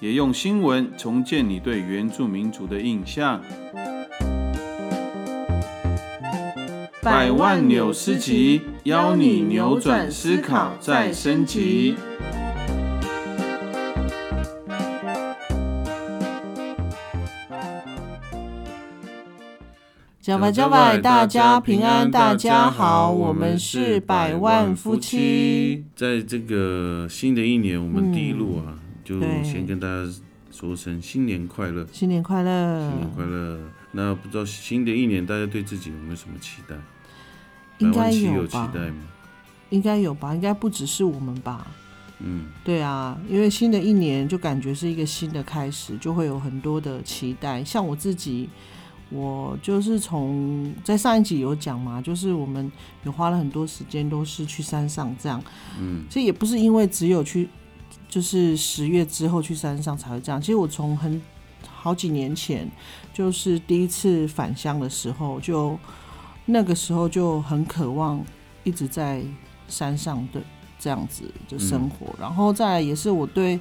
也用新闻重建你对原住民族的印象。百万纽斯集，邀你扭转思考，再升级。加白加白，大家平安，大家好，我们是百万夫妻。在这个新的一年，我们第一路啊，就先跟大家说声新年快乐，新年快乐！新年快乐。那不知道新的一年大家对自己有没有什么期待？应该有期吧？待吗？应该有吧？应该不只是我们吧？嗯，对啊，因为新的一年就感觉是一个新的开始，就会有很多的期待。像我自己，我就是从在上一集有讲嘛，就是我们有花了很多时间都是去山上这样，嗯，其实也不是因为只有去，就是十月之后去山上才会这样。其实我从很好几年前，就是第一次返乡的时候，就那个时候就很渴望一直在山上的这样子的生活，然后再来也是我对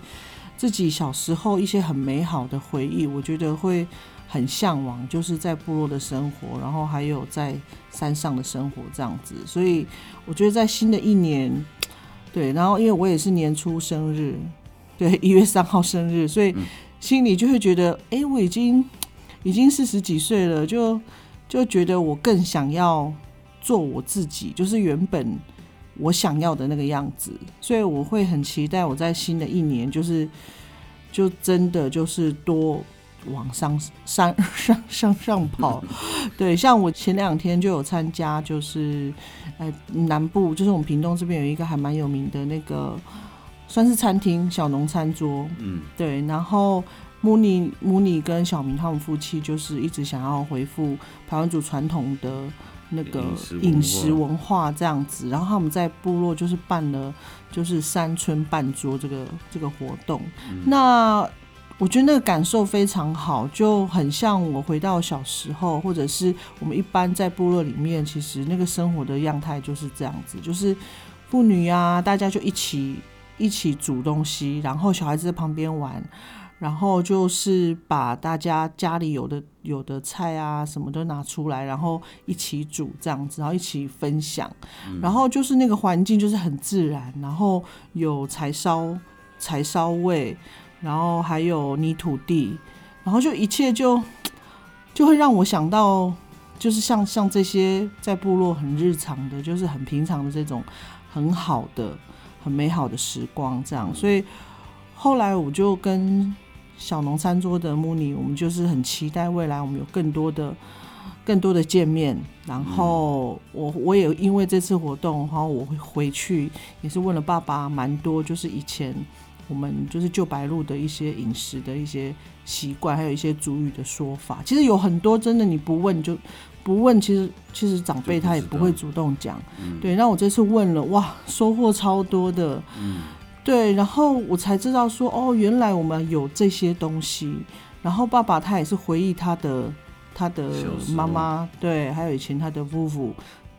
自己小时候一些很美好的回忆，我觉得会很向往，就是在部落的生活，然后还有在山上的生活这样子，所以我觉得在新的一年，对，然后因为我也是年初生日，对，一月三号生日，所以心里就会觉得，哎、我已经已经四十几岁了，就就觉得我更想要做我自己，就是原本我想要的那个样子，所以我会很期待我在新的一年，就是就真的就是多往上 上上上上跑。对，像我前两天就有参加，就是呃南部，就是我们屏东这边有一个还蛮有名的那个算是餐厅小农餐桌，嗯，对，然后穆尼穆尼跟小明他们夫妻就是一直想要恢复台湾族传统的那个饮食文化这样子，然后他们在部落就是办了就是山村半桌这个这个活动，那。我觉得那个感受非常好，就很像我回到小时候，或者是我们一般在部落里面，其实那个生活的样态就是这样子，就是妇女啊，大家就一起一起煮东西，然后小孩子在旁边玩，然后就是把大家家里有的有的菜啊什么都拿出来，然后一起煮这样子，然后一起分享，然后就是那个环境就是很自然，然后有柴烧柴烧味，然后还有泥土地，然后就一切就就会让我想到，就是像像这些在部落很日常的，就是很平常的这种很好的、很美好的时光，这样。所以后来我就跟小农餐桌的穆尼，我们就是很期待未来我们有更多的。更多的见面，然后我我也因为这次活动，然后我会回去，也是问了爸爸蛮多，就是以前我们就是旧白鹿的一些饮食的一些习惯，还有一些主语的说法。其实有很多真的你不问就不问，其实其实长辈他也不会主动讲。对，那我这次问了，哇，收获超多的。对，然后我才知道说，哦，原来我们有这些东西。然后爸爸他也是回忆他的他的妈妈，对，还有以前他的夫妇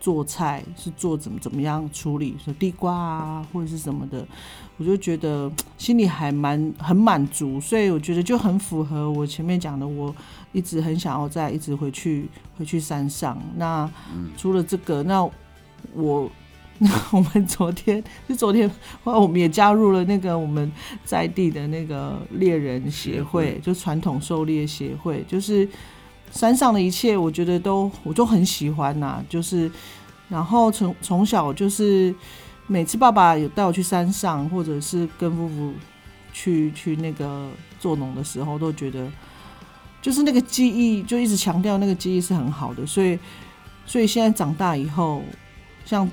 做菜是做怎么怎么样处理，说地瓜啊或者是什么的，我就觉得心里还蛮很满足，所以我觉得就很符合我前面讲的，我一直很想要再一直回去回去山上。那除了这个，那我。我们昨天就昨天，我们也加入了那个我们在地的那个猎人协会，就传统狩猎协会，就是山上的一切，我觉得都我都很喜欢呐、就是然后从从小就是每次爸爸有带我去山上，或者是跟夫妇去去那个做农的时候，都觉得就是那个记忆，就一直强调那个记忆是很好的，所以所以现在长大以后，像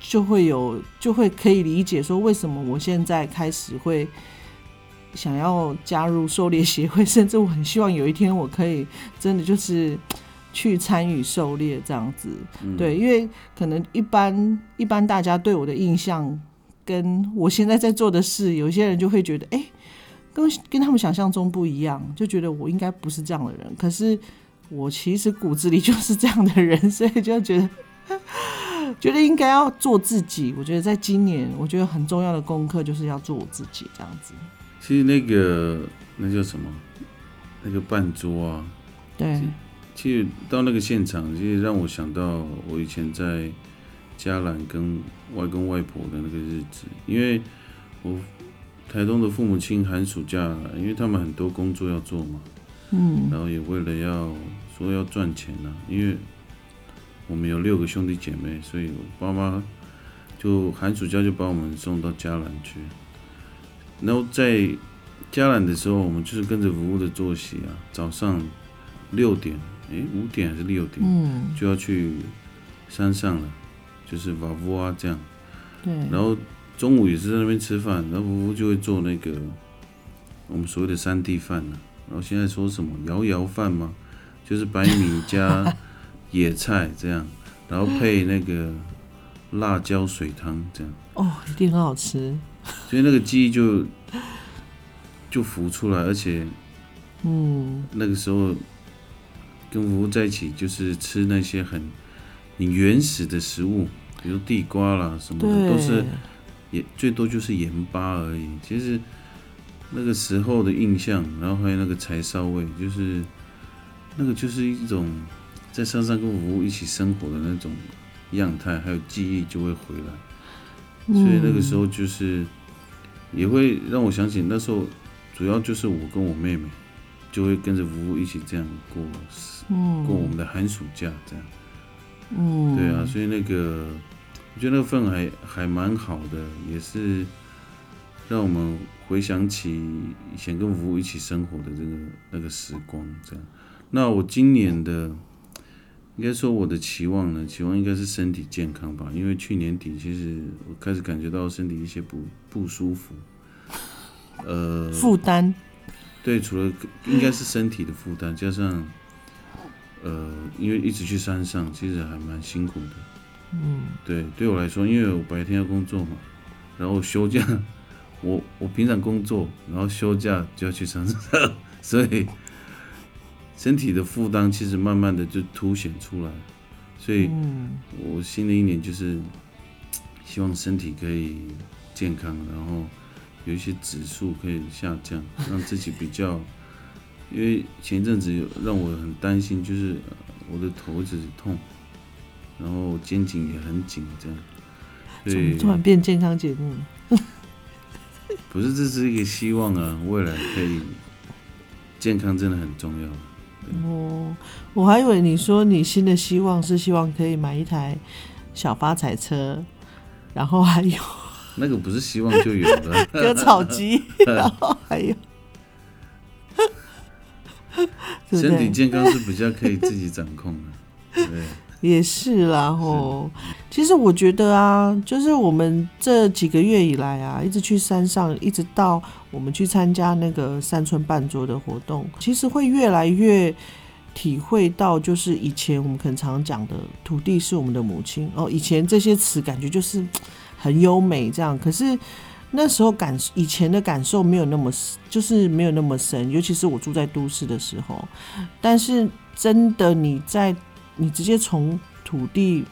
就会有就会可以理解说为什么我现在开始会想要加入狩猎协会，甚至我很希望有一天我可以真的就是去参与狩猎这样子。对，因为可能一般一般大家对我的印象，跟我现在在做的事，有些人就会觉得，哎，跟跟他们想象中不一样，就觉得我应该不是这样的人。可是我其实骨子里就是这样的人，所以就觉得。觉得应该要做自己。我觉得在今年，我觉得很重要的功课就是要做我自己这样子。其实那个那叫什么？那个半桌啊。对。其实到那个现场，其实让我想到我以前在嘉兰跟外公外婆的那个日子。因为我台东的父母亲寒暑假，因为他们很多工作要做嘛。嗯。然后也为了要说要赚钱啊，因为。我们有六个兄弟姐妹，所以我爸妈就寒暑假就把我们送到嘉兰去。然后在加兰的时候，我们就是跟着服务的作息啊，早上六点，哎，五点还是六点，嗯，就要去山上了，就是瓦夫啊这样。对。然后中午也是在那边吃饭，然后服务就会做那个我们所谓的山地饭呢。然后现在说什么摇摇饭吗？就是白米加。野菜这样，然后配那个辣椒水汤这样，哦，一定很好吃。所以那个记忆就就浮出来，而且，嗯，那个时候跟服务在一起，就是吃那些很很原始的食物，比如地瓜啦什么的，都是也最多就是盐巴而已。其实那个时候的印象，然后还有那个柴烧味，就是那个就是一种。在山上跟服务一起生活的那种样态，还有记忆就会回来，所以那个时候就是也会让我想起那时候，主要就是我跟我妹妹就会跟着服务一起这样过，过我们的寒暑假这样。嗯，对啊，所以那个我觉得那个氛围还还蛮好的，也是让我们回想起以前跟服务一起生活的这个那个时光这样。那我今年的。应该说我的期望呢，期望应该是身体健康吧，因为去年底其实我开始感觉到身体一些不不舒服，呃，负担，对，除了应该是身体的负担，加上呃，因为一直去山上，其实还蛮辛苦的，嗯，对，对我来说，因为我白天要工作嘛，然后休假，我我平常工作，然后休假就要去山上，所以。身体的负担其实慢慢的就凸显出来，所以，我新的一年就是希望身体可以健康，然后有一些指数可以下降，让自己比较。因为前一阵子有让我很担心，就是我的头一直痛，然后肩颈也很紧，这样。怎么突然变健康节目？不是，这是一个希望啊，未来可以健康真的很重要。哦，我还以为你说你新的希望是希望可以买一台小发财车，然后还有那个不是希望就有了 割草机，然后还有身体健康是比较可以自己掌控的，对。也是啦，吼。其实我觉得啊，就是我们这几个月以来啊，一直去山上，一直到我们去参加那个山村半桌的活动，其实会越来越体会到，就是以前我们可能常常讲的“土地是我们的母亲”哦，以前这些词感觉就是很优美这样，可是那时候感以前的感受没有那么，就是没有那么深，尤其是我住在都市的时候，但是真的你在。你直接从土地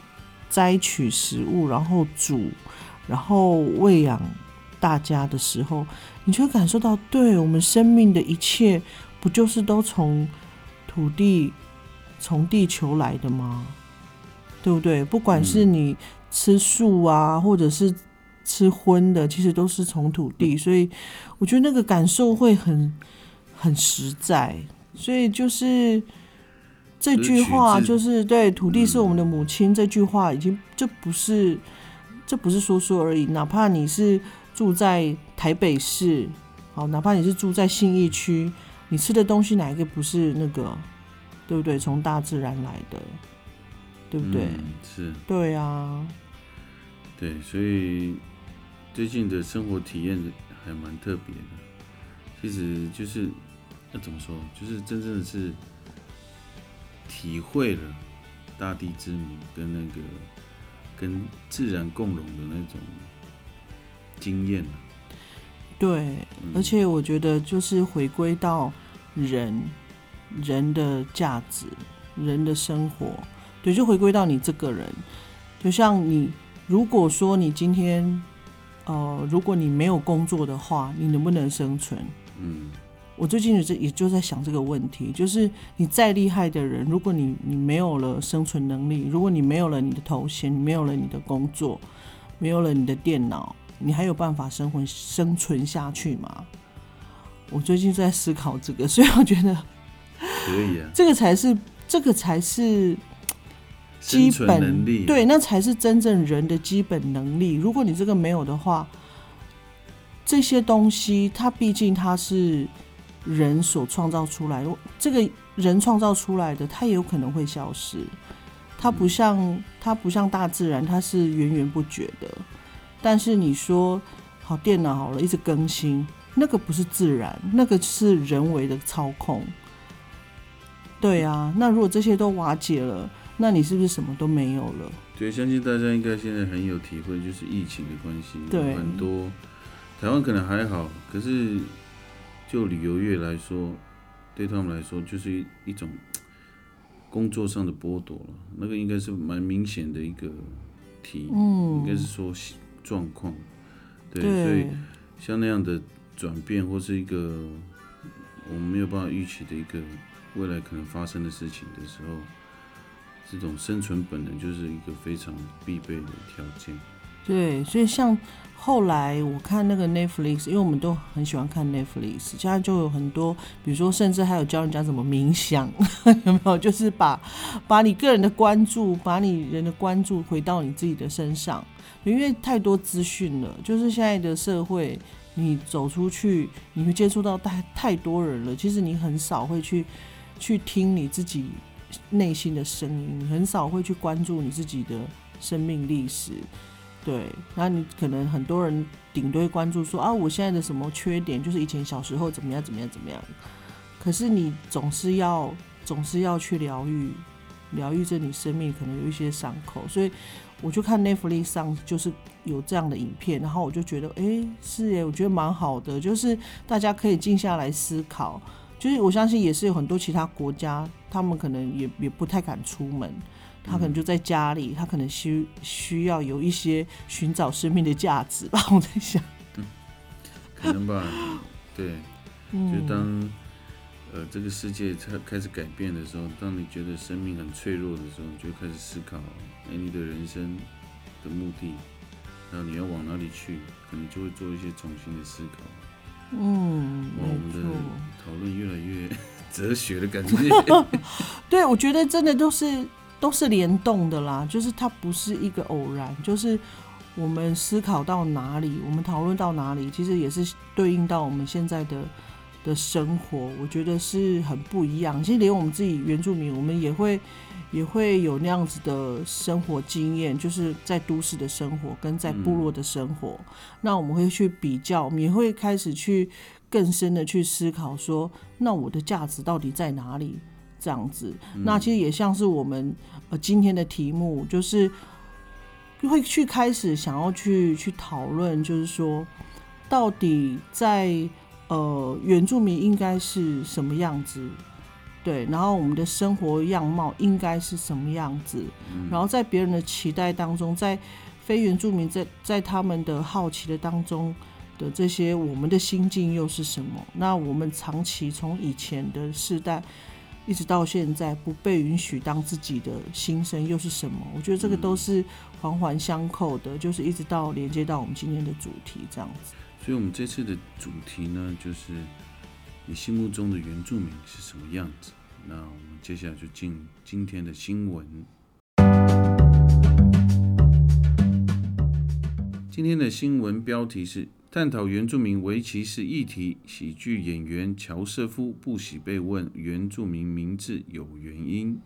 摘取食物，然后煮，然后喂养大家的时候，你就会感受到，对我们生命的一切，不就是都从土地、从地球来的吗？对不对？不管是你吃素啊，或者是吃荤的，其实都是从土地。所以我觉得那个感受会很很实在。所以就是。这句话就是对土地是我们的母亲。这句话已经这不是这不是说说而已。哪怕你是住在台北市，好，哪怕你是住在信义区，你吃的东西哪一个不是那个，对不对？从大自然来的，对不对？是，对啊，对，所以最近的生活体验还蛮特别的。其实就是要怎么说，就是真正的是体会了大地之母跟那个跟自然共荣的那种经验对，而且我觉得就是回归到人人的价值、人的生活，对，就回归到你这个人。就像你，如果说你今天，呃，如果你没有工作的话，你能不能生存？嗯，我最近也也就在想这个问题，就是你再厉害的人，如果你你没有了生存能力，如果你没有了你的头衔，没有了你的工作，没有了你的电脑。你还有办法生活生存下去吗？我最近在思考这个，所以我觉得可以啊。这个才是，这个才是基本能力，对，那才是真正人的基本能力。如果你这个没有的话，这些东西它毕竟它是人所创造出来的，这个人创造出来的，它也有可能会消失。它不像它不像大自然，它是源源不绝的。但是你说好电脑好了，一直更新，那个不是自然，那个是人为的操控。对啊，那如果这些都瓦解了，那你是不是什么都没有了？对，相信大家应该现在很有体会，就是疫情的关系，对很多台湾可能还好，可是就旅游业来说，对他们来说就是一一种工作上的剥夺了，那个应该是蛮明显的一个题，嗯，应该是说。状况，对，所以像那样的转变或是一个我们没有办法预期的一个未来可能发生的事情的时候，这种生存本能就是一个非常必备的条件。对，所以像后来我看那个 Netflix，因为我们都很喜欢看 Netflix，现在就有很多，比如说甚至还有教人家怎么冥想，有没有？就是把把你个人的关注，把你人的关注回到你自己的身上。因为太多资讯了，就是现在的社会，你走出去，你会接触到太太多人了。其实你很少会去去听你自己内心的声音，很少会去关注你自己的生命历史。对，那你可能很多人顶多关注说啊，我现在的什么缺点，就是以前小时候怎么样怎么样怎么样。可是你总是要总是要去疗愈，疗愈着你生命可能有一些伤口，所以。我就看 Netflix 上就是有这样的影片，然后我就觉得，哎，是耶，我觉得蛮好的，就是大家可以静下来思考。就是我相信也是有很多其他国家，他们可能也也不太敢出门，他可能就在家里，他可能需需要有一些寻找生命的价值吧。我在想，可能吧，对，就当。呃，这个世界开开始改变的时候，当你觉得生命很脆弱的时候，你就开始思考，哎，你的人生的目的，然后你要往哪里去，可能就会做一些重新的思考。嗯，我们的讨论越来越 哲学的感觉。对，我觉得真的都是都是联动的啦，就是它不是一个偶然，就是我们思考到哪里，我们讨论到哪里，其实也是对应到我们现在的。的生活，我觉得是很不一样。其实连我们自己原住民，我们也会也会有那样子的生活经验，就是在都市的生活跟在部落的生活。那我们会去比较，我们也会开始去更深的去思考，说那我的价值到底在哪里？这样子。那其实也像是我们呃今天的题目，就是会去开始想要去去讨论，就是说到底在。呃，原住民应该是什么样子？对，然后我们的生活样貌应该是什么样子？然后在别人的期待当中，在非原住民在在他们的好奇的当中的这些，我们的心境又是什么？那我们长期从以前的世代一直到现在不被允许当自己的心声又是什么？我觉得这个都是环环相扣的，就是一直到连接到我们今天的主题这样子。所以，我们这次的主题呢，就是你心目中的原住民是什么样子？那我们接下来就进今天的新闻。今天的新闻标题是：探讨原住民围棋是议题。喜剧演员乔瑟夫不喜被问原住民名字有原因。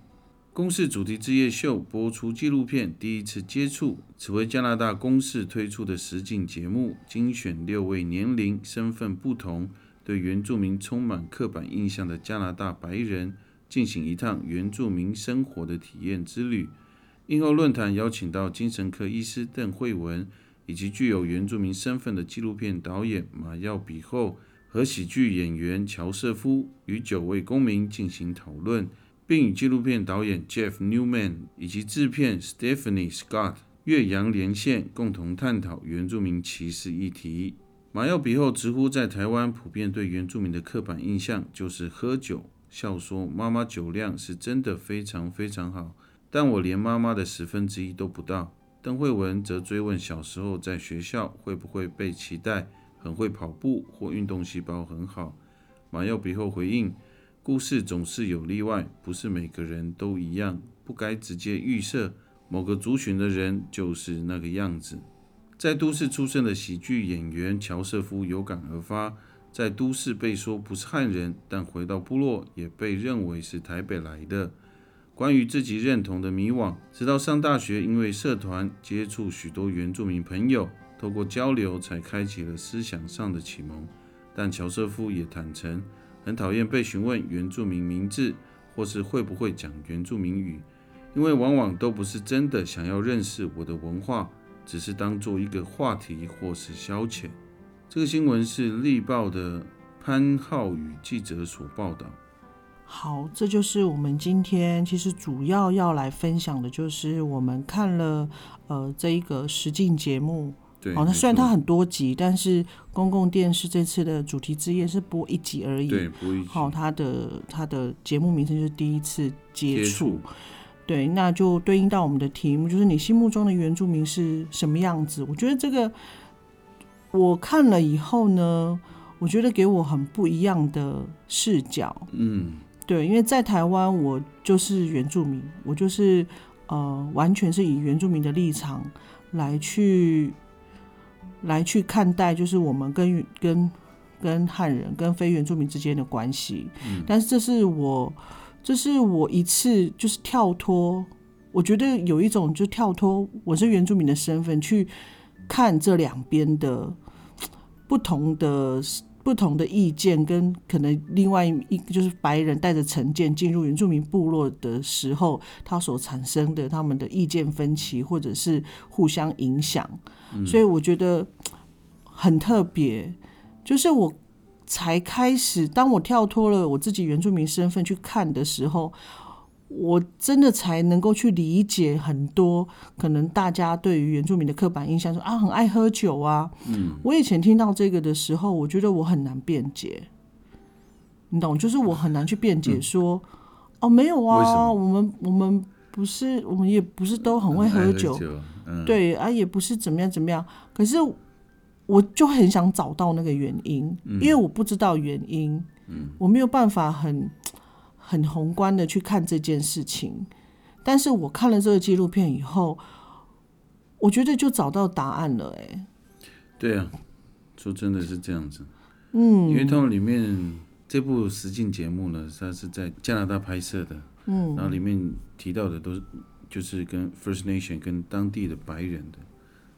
公视主题之夜秀播出纪录片《第一次接触》，此为加拿大公视推出的实景节目，精选六位年龄、身份不同，对原住民充满刻板印象的加拿大白人进行一趟原住民生活的体验之旅。映后论坛邀请到精神科医师邓慧文，以及具有原住民身份的纪录片导演马耀比后和喜剧演员乔瑟夫，与九位公民进行讨论，并与纪录片导演 Jeff Newman 以及制片 Stephanie Scott 岳阳连线，共同探讨原住民歧视议题。马耀比后直呼，在台湾普遍对原住民的刻板印象就是喝酒，笑说妈妈酒量是真的非常非常好。但我连妈妈的十分之一都不到。邓慧文则追问小时候在学校会不会被期待很会跑步或运动细胞很好。马耀比后回应：故事总是有例外，不是每个人都一样，不该直接预设某个族群的人就是那个样子。在都市出生的喜剧演员乔瑟夫有感而发，在都市被说不是汉人，但回到部落也被认为是台北来的。关于自己认同的迷惘，直到上大学，因为社团接触许多原住民朋友，透过交流才开启了思想上的启蒙。但乔瑟夫也坦诚，很讨厌被询问原住民名字或是会不会讲原住民语，因为往往都不是真的想要认识我的文化，只是当做一个话题或是消遣。这个新闻是《立报》的潘浩宇记者所报道。好，这就是我们今天其实主要要来分享的，就是我们看了呃这一个实境节目。对，好，那虽然它很多集，但是公共电视这次的主题之夜是播一集而已。对，播一集。好，它的它的节目名称就是第一次接触。对，那就对应到我们的题目，就是你心目中的原住民是什么样子？我觉得这个我看了以后呢，我觉得给我很不一样的视角。嗯。对，因为在台湾，我就是原住民，我就是呃，完全是以原住民的立场来去来去看待，就是我们跟跟跟汉人、跟非原住民之间的关系。嗯。但是这是我，这是我一次就是跳脱，我觉得有一种就跳脱我是原住民的身份去看这两边的不同的。不同的意见跟可能另外一就是白人带着成见进入原住民部落的时候，他所产生的他们的意见分歧或者是互相影响，所以我觉得很特别。就是我才开始，当我跳脱了我自己原住民身份去看的时候。我真的才能够去理解很多可能大家对于原住民的刻板印象，说啊很爱喝酒啊。嗯，我以前听到这个的时候，我觉得我很难辩解，你懂？就是我很难去辩解说，哦没有啊，我们我们不是，我们也不是都很会喝酒，对啊，也不是怎么样怎么样。可是我就很想找到那个原因，因为我不知道原因，嗯，我没有办法很。很宏观的去看这件事情，但是我看了这个纪录片以后，我觉得就找到答案了。哎，对啊，说真的是这样子。嗯，因为他们里面这部实境节目呢，它是在加拿大拍摄的。嗯，然后里面提到的都是就是跟 First Nation 跟当地的白人的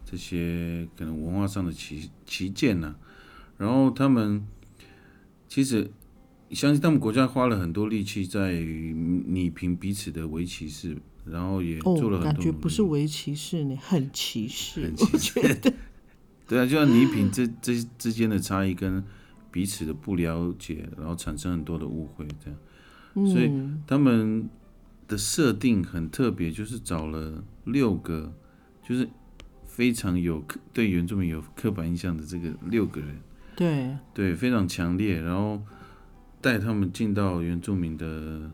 这些可能文化上的旗旗舰呐，然后他们其实。相信他们国家花了很多力气在拟平彼此的围棋士，然后也做了很多。感觉不是围棋士呢，很歧视。很歧视。对啊，就像拟平这这之间的差异跟彼此的不了解，然后产生很多的误会，这样。所以他们的设定很特别，就是找了六个，就是非常有对原住民有刻板印象的这个六个人。对。对，非常强烈，然后。带他们进到原住民的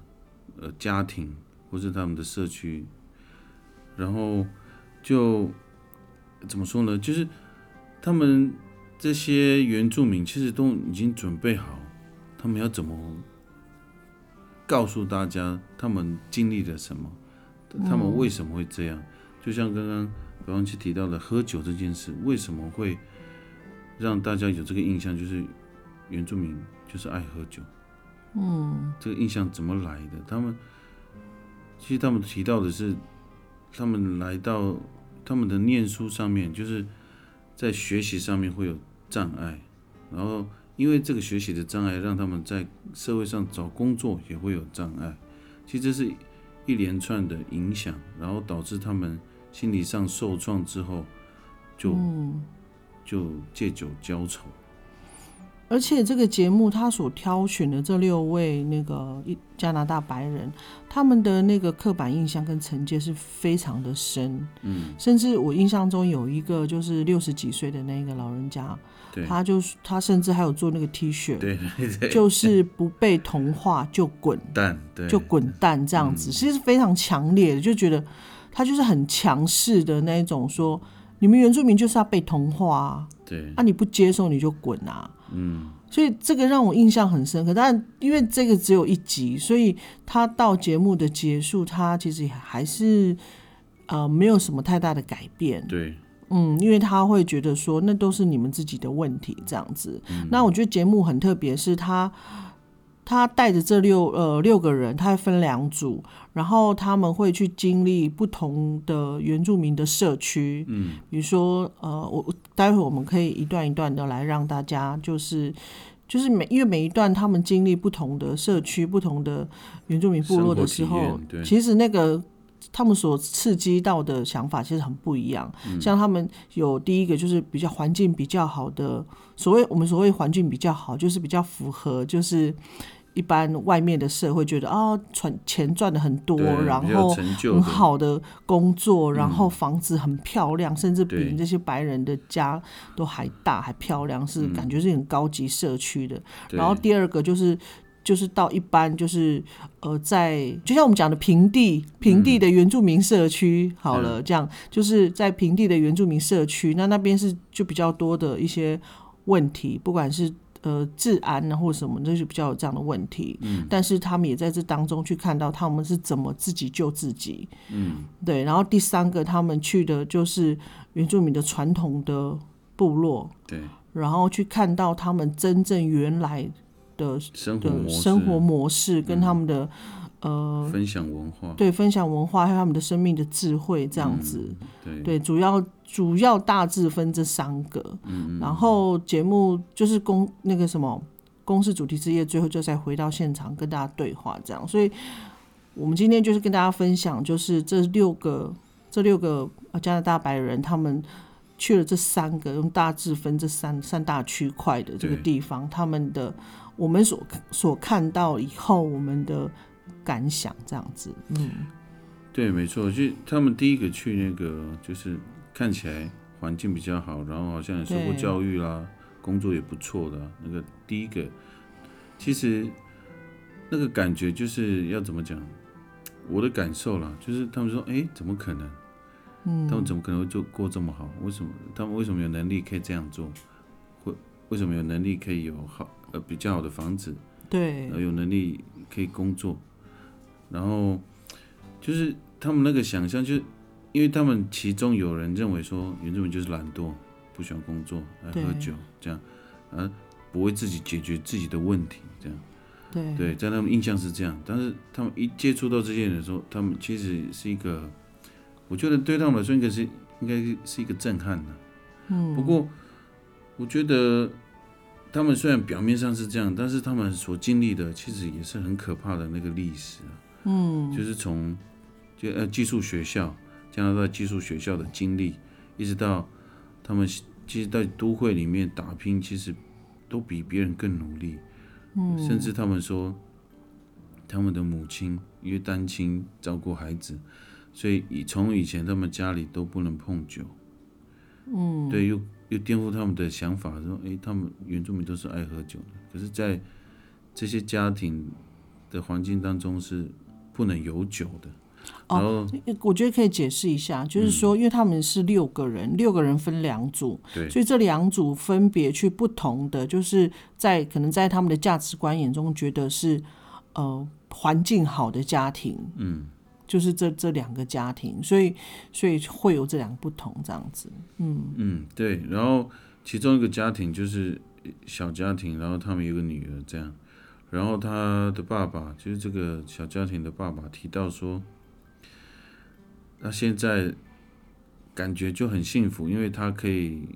呃家庭或是他们的社区，然后就怎么说呢？就是他们这些原住民其实都已经准备好，他们要怎么告诉大家他们经历了什么，他们为什么会这样？就像刚刚白王奇提到的喝酒这件事，为什么会让大家有这个印象？就是原住民就是爱喝酒。嗯，这个印象怎么来的？他们其实他们提到的是，他们来到他们的念书上面，就是在学习上面会有障碍，然后因为这个学习的障碍，让他们在社会上找工作也会有障碍。其实这是一连串的影响，然后导致他们心理上受创之后，就就借酒浇愁。而且这个节目他所挑选的这六位那个加拿大白人，他们的那个刻板印象跟成见是非常的深。嗯，甚至我印象中有一个就是六十几岁的那个老人家，他就是他甚至还有做那个 T 恤，对对，就是不被同化就滚。蛋，就滚蛋这样子，其实是非常强烈的，就觉得他就是很强势的那一种，说你们原住民就是要被同化，对，啊你不接受你就滚啊。嗯，所以这个让我印象很深刻，但因为这个只有一集，所以他到节目的结束，他其实还是呃没有什么太大的改变。对，嗯，因为他会觉得说那都是你们自己的问题这样子。那我觉得节目很特别，是他。他带着这六呃六个人，他会分两组，然后他们会去经历不同的原住民的社区，嗯，比如说呃，我待会我们可以一段一段的来让大家就是就是每因为每一段他们经历不同的社区、不同的原住民部落的时候，其实那个他们所刺激到的想法其实很不一样。像他们有第一个就是比较环境比较好的，所谓我们所谓环境比较好，就是比较符合就是。一般外面的社会觉得啊，赚钱赚的很多，然后很好的工作，然后房子很漂亮，甚至比这些白人的家都还大还漂亮，是感觉是很高级社区的。然后第二个就是就是到一般就是呃，在就像我们讲的平地平地的原住民社区，好了，这样就是在平地的原住民社区，那那边是就比较多的一些问题，不管是。呃，治安啊，或者什么，那就比较有这样的问题。嗯，但是他们也在这当中去看到他们是怎么自己救自己。嗯，对。然后第三个，他们去的就是原住民的传统的部落。对。然后去看到他们真正原来的生活生活模式跟他们的。呃，分享文化，对，分享文化还有他们的生命的智慧这样子，对，对，主要主要大致分这三个，嗯，然后节目就是公那个什么公司主题之夜，最后就再回到现场跟大家对话这样，所以我们今天就是跟大家分享，就是这六个这六个加拿大白人他们去了这三个用大致分这三三大区块的这个地方，他们的我们所所看到以后我们的。感想这样子，嗯，对，没错，就他们第一个去那个，就是看起来环境比较好，然后好像也受过教育啦，工作也不错的那个第一个，其实那个感觉就是要怎么讲，我的感受啦，就是他们说，哎，怎么可能？嗯，他们怎么可能会做过这么好？为什么？他们为什么有能力可以这样做？会为什么有能力可以有好呃比较好的房子？对，有能力可以工作？然后就是他们那个想象，就是因为他们其中有人认为说原住民就是懒惰，不喜欢工作，爱喝酒，这样，而，不会自己解决自己的问题，这样，对，对，在他们印象是这样。但是他们一接触到这些人的时候，他们其实是一个，我觉得对他们来说应该是应该是一个震撼的。嗯，不过我觉得他们虽然表面上是这样，但是他们所经历的其实也是很可怕的那个历史啊。嗯，就是从就呃寄宿学校，加拿大寄宿学校的经历，一直到他们其实，在都会里面打拼，其实都比别人更努力。嗯，甚至他们说，他们的母亲因为单亲照顾孩子，所以以从以前他们家里都不能碰酒。嗯，对，又又颠覆他们的想法，说哎，他们原住民都是爱喝酒的，可是，在这些家庭的环境当中是。不能有酒的。哦，我觉得可以解释一下，就是说，因为他们是六个人，六个人分两组，对，所以这两组分别去不同的，就是在可能在他们的价值观眼中，觉得是呃环境好的家庭，嗯，就是这这两个家庭，所以所以会有这两个不同这样子，嗯。嗯，对，然后其中一个家庭就是小家庭，然后他们有个女儿这样。然后他的爸爸，就是这个小家庭的爸爸，提到说，他现在感觉就很幸福，因为他可以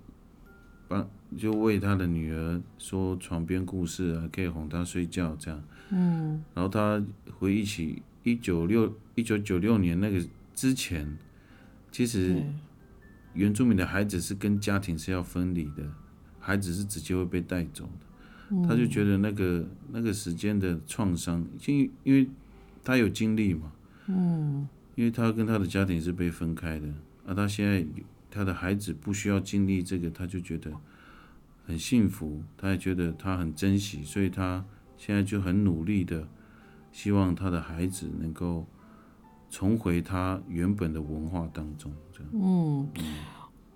帮就为他的女儿说床边故事啊，可以哄她睡觉这样。嗯，然后他回忆起一九六一九九六年那个之前，其实原住民的孩子是跟家庭是要分离的，孩子是直接会被带走的。他就觉得那个那个时间的创伤，因因为他有经历嘛，嗯，因为他跟他的家庭是被分开的，而他现在他的孩子不需要经历这个，他就觉得很幸福，他也觉得他很珍惜，所以他现在就很努力的希望他的孩子能够重回他原本的文化当中，这样。嗯，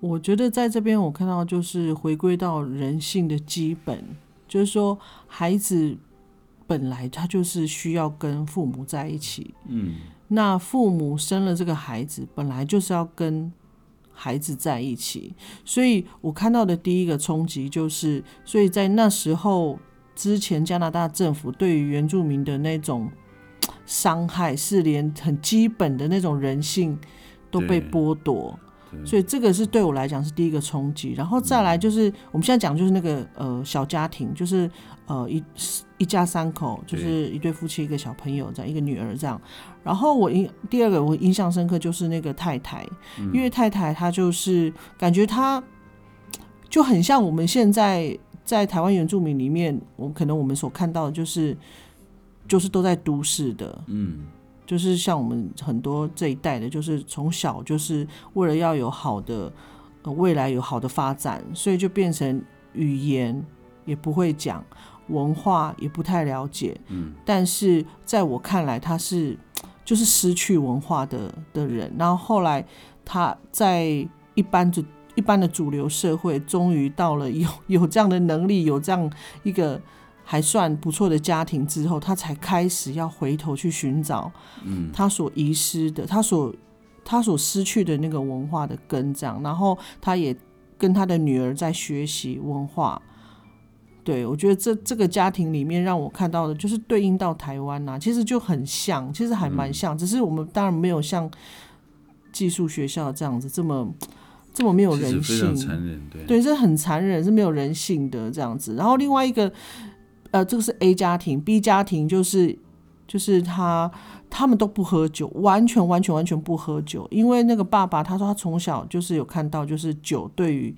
我觉得在这边我看到就是回归到人性的基本，就是说孩子本来他就是需要跟父母在一起，嗯，那父母生了这个孩子，本来就是要跟孩子在一起，所以我看到的第一个冲击就是，所以在那时候之前，加拿大政府对于原住民的那种伤害，是连很基本的那种人性都被剥夺。对所以这个是对我来讲是第一个冲击，然后再来就是我们现在讲就是那个呃小家庭，就是呃一一家三口，就是一对夫妻一个小朋友这样，一个女儿这样。然后我印第二个我印象深刻就是那个太太，因为太太她就是感觉她就很像我们现在在台湾原住民里面，我可能我们所看到的就是就是都在都市的，嗯，就是像我们很多这一代的，就是从小就是为了要有好的、呃、未来有好的发展，所以就变成语言也不会讲，文化也不太了解。嗯，但是在我看来，他是就是失去文化的的人。然后后来他在一般的一般的主流社会，终于到了有有这样的能力，有这样一个。还算不错的家庭之后，他才开始要回头去寻找，嗯，他所遗失的，他所他所失去的那个文化的根，这样，然后他也跟他的女儿在学习文化。对我觉得这这个家庭里面让我看到的就是对应到台湾呐、其实就很像，其实还蛮像，只是我们当然没有像寄宿学校这样子这么这么没有人性，残忍，对，对，这很残忍，是没有人性的这样子。然后另外一个，呃，这个是 A 家庭，B 家庭就是就是他他们都不喝酒，完全完全完全不喝酒，因为那个爸爸他说他从小就是有看到就是酒对于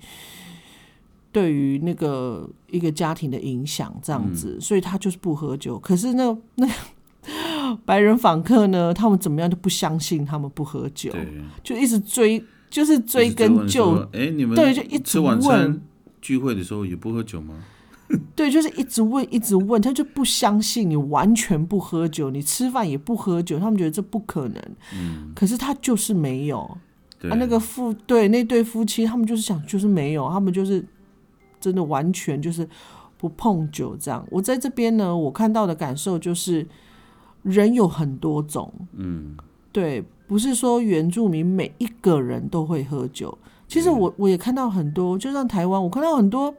对于那个一个家庭的影响这样子，所以他就是不喝酒。可是那那个白人访客呢，他们怎么样都不相信他们不喝酒，就一直追。就是追根究底。哎，你们对就一直吃晚餐问聚会的时候也不喝酒吗？对，就是一直问，一直问，他就不相信你完全不喝酒，你吃饭也不喝酒，他们觉得这不可能。嗯，可是他就是没有对，啊，那个夫对那对夫妻，他们就是想就是没有，他们就是真的完全就是不碰酒这样。我在这边呢，我看到的感受就是人有很多种，嗯，对，不是说原住民每一个人都会喝酒。其实我我也看到很多，就像台湾，我看到很多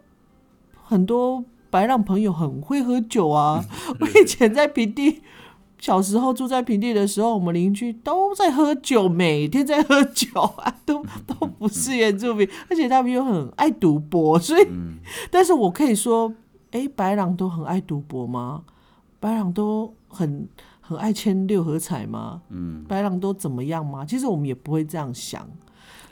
很多白浪朋友很会喝酒啊。我以前在平地，小时候住在平地的时候，我们邻居都在喝酒，每天在喝酒啊，都都不是原住民，而且他们又很爱赌博，所以，但是我可以说，哎、白狼都很爱赌博吗？白狼都很很爱签六合彩吗？嗯，白狼都怎么样吗？其实我们也不会这样想，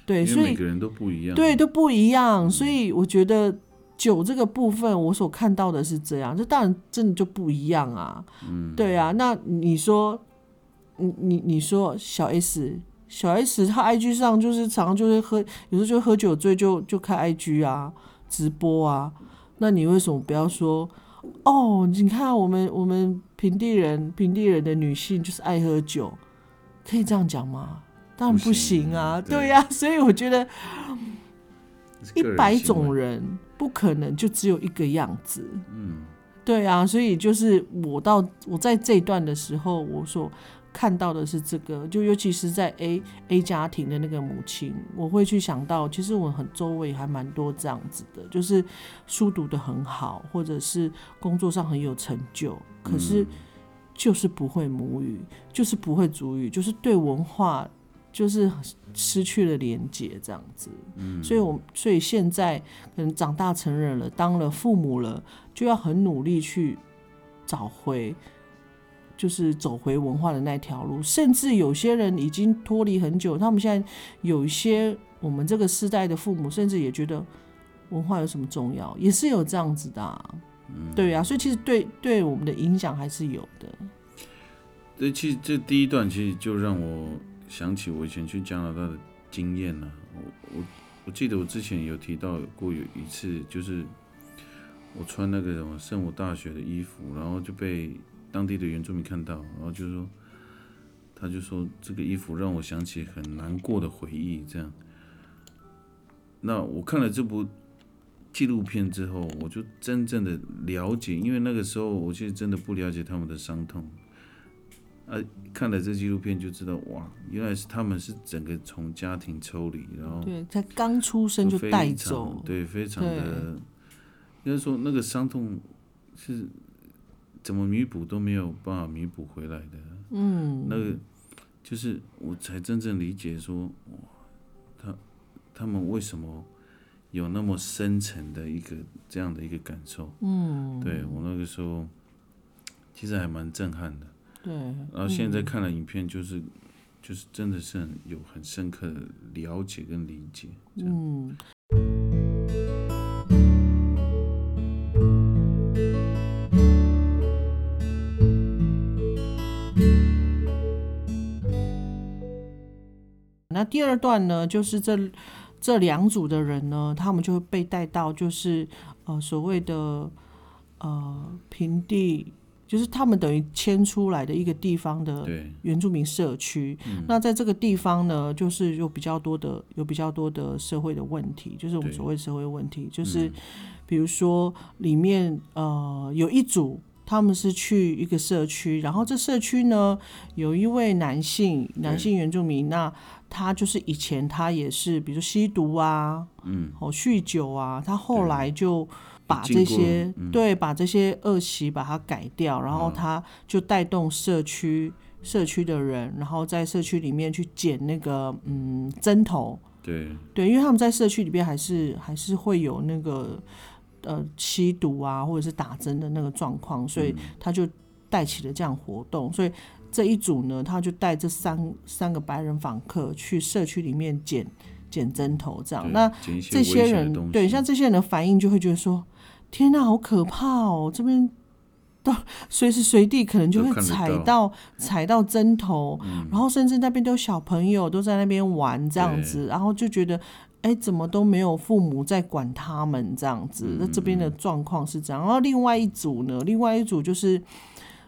对，所以每个人都不一样，对，都不一样，所以我觉得酒这个部分，我所看到的是这样，这当然真的就不一样啊。嗯，对啊，那你说，你你你说小 S，小 S 她 IG 上就是常常就是喝，有时候就喝酒醉就就开 IG 啊，直播啊，那你为什么不要说？哦，你看我们我们平地人平地人的女性就是爱喝酒，可以这样讲吗？当然不不行行啊，对对呀、所以我觉得一百种，人不可能就只有一个样子，嗯，对啊，所以就是我到我在这一段的时候，我所看到的是这个，就尤其是在 A A 家庭的那个母亲，我会去想到，其实我很周围还蛮多这样子的，就是书读得很好，或者是工作上很有成就，可是嗯。就是不会母语，就是不会主语，就是对文化就是失去了连接这样子。嗯，所以我所以现在可能长大成人了，当了父母了，就要很努力去找回，就是走回文化的那条路。甚至有些人已经脱离很久，他们现在有一些我们这个时代的父母，甚至也觉得文化有什么重要，也是有这样子的、啊。对啊，所以其实对对我们的影响还是有的。这其实这第一段其实就让我想起我以前去加拿大的经验了、我我我记得我之前有提到过有一次，就是我穿那个什么圣母大学的衣服，然后就被当地的原住民看到，然后就说，他就说这个衣服让我想起很难过的回忆，这样。那我看了这部纪录片之后，我就真正的了解，因为那个时候我其实真的不了解他们的伤痛。啊，看了这纪录片就知道，哇，原来是他们是整个从家庭抽离，然后对，才刚出生就带走，对，非常的，应该说那个伤痛是怎么弥补都没有办法弥补回来的。嗯，那个就是我才真正理解说，哇，他他们为什么有那么深沉的一个这样的一个感受。嗯，对我那个时候其实还蛮震撼的。对，然后现在看了影片，就是、就是真的是很有很深刻的了解跟理解。嗯，那第二段呢，就是这这两组的人呢，他们就会被带到就是呃所谓的呃平地，就是他们等于迁出来的一个地方的原住民社区。那在这个地方呢，就是有比较多的有比较多的社会的问题，就是我们所谓社会问题，就是比如说里面呃有一组。他们是去一个社区，然后这社区呢有一位男性男性原住民，那他就是以前他也是，比如吸毒啊，嗯，哦酗酒啊，他后来就把这些、嗯。对把这些恶习把它改掉，然后他就带动社区社区的人，然后在社区里面去捡那个嗯针头，对。对，因为他们在社区里边还是还是会有那个呃吸毒啊或者是打针的那个状况，所以他就带起了这样活动，所以这一组呢，他就带这三三个白人访客去社区里面捡捡针头，这样。那。这些人对像这些人的反应就会觉得说：“天哪，好可怕哦！这边到随时随地可能就会踩到到踩到针头，嗯然后甚至那边都有小朋友都在那边玩这样子，然后就觉得。”哎，怎么都没有父母在管他们这样子？嗯那这边的状况是这样。然后另外一组呢，另外一组就是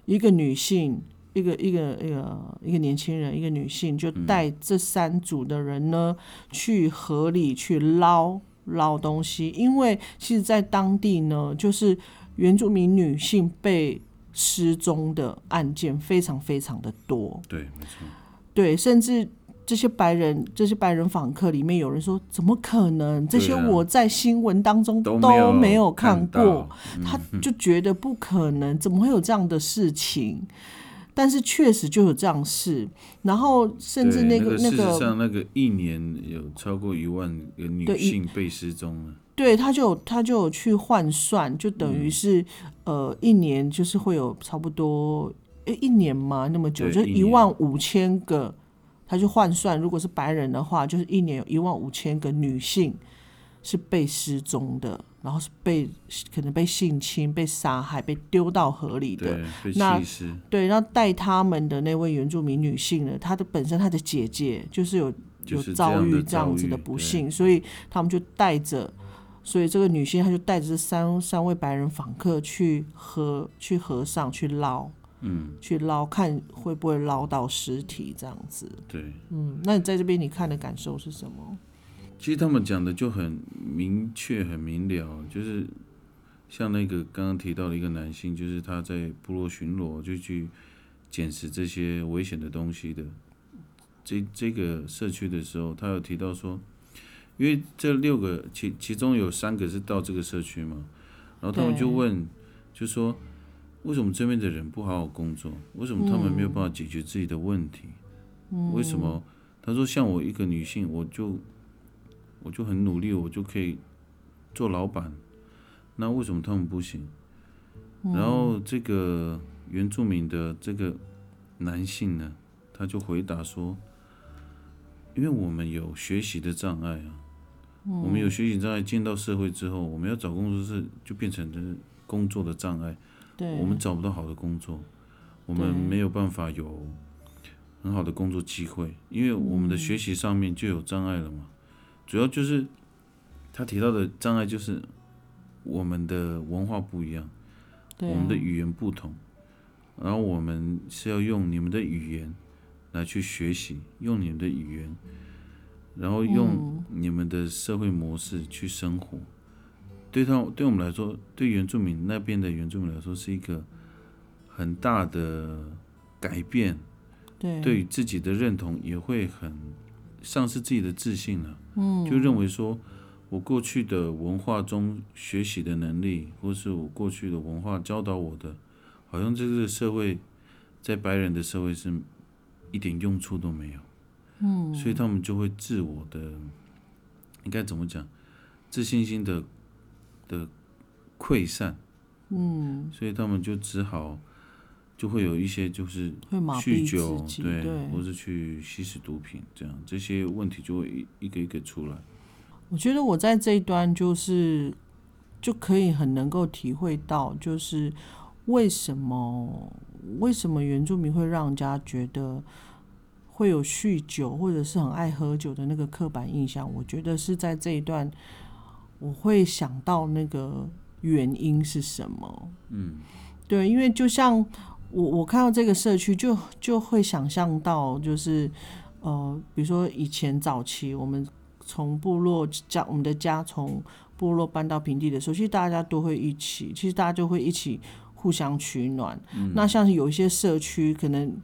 一个女性，一个一个一个一个年轻人，一个女性，就带这三组的人呢、去河里去捞捞东西，因为其实，在当地呢，就是原住民女性被失踪的案件非常非常的多，对，没错，对，甚至。这些白人，这些白人访客里面有人说：“怎么可能？这些我在新闻当中都都没有看过。他就觉得不可能，怎么会有这样的事情？但是确实就有这样事，然后甚至对那个那那事实个上那个一年有超过一万个女性被失踪了。对，他就他就有去换算，就等嗯于是、呃一年就是会有差不多诶一年嘛那么久，就是一万五千个，他就换算，如果是白人的话，就是一年有一万五千个女性是被失踪的，然后是被可能被性侵、被杀害、被丢到河里的。对，那，对，然后带他们的那位原住民女性呢，她的本身她的姐姐就是有有就是这遭遇这样子的不幸，所以他们就带着，所以这个女性她就带着这三三位白人访客去河去河上去捞，嗯，去捞看会不会捞到尸体这样子。对。嗯，那你在这边你看的感受是什么？其实他们讲的就很明确、很明了，就是像那个刚刚提到的一个男性，就是他在部落巡逻，就去捡拾这些危险的东西的。这这个社区的时候，他有提到说，因为这六个其其中有三个是到这个社区嘛，然后他们就问，就说为什么这边的人不好好工作？为什么他们没有办法解决自己的问题？为什么他说像我一个女性，我就我就很努力，我就可以做老板，那为什么他们不行？然后这个原住民的这个男性呢，他就回答说，因为我们有学习的障碍啊。我们有学习障碍，进到社会之后，我们要找工作是就变成的工作的障碍。我们找不到好的工作，我们没有办法有很好的工作机会，因为我们的学习上面就有障碍了嘛。主要就是他提到的障碍就是我们的文化不一样，我们的语言不同，然后我们是要用你们的语言来去学习，用你们的语言。然后用你们的社会模式去生活，对他对我们来说，对原住民那边的原住民来说，是一个很大的改变。对，对自己的认同也会很丧失自己的自信了。嗯，就认为说我过去的文化中学习的能力，或是我过去的文化教导我的，好像这个社会在白人的社会是一点用处都没有。嗯，所以他们就会自我的，应该怎么讲，自信心的的溃散，嗯，所以他们就只好就会有一些就是酗酒，对，或者去吸食毒品，这样这些问题就会一一个一个出来。我觉得我在这一端就是就可以很能够体会到，就是为什么为什么原住民会让人家觉得。会有酗酒或者是很爱喝酒的那个刻板印象，我觉得是在这一段，我会想到那个原因是什么。嗯，对，因为就像我我看到这个社区，就就会想象到，就是呃，比如说以前早期我们从部落家，我们的家从部落搬到平地的时候，其实大家都会一起，其实大家就会一起互相取暖。那像是有一些社区可能。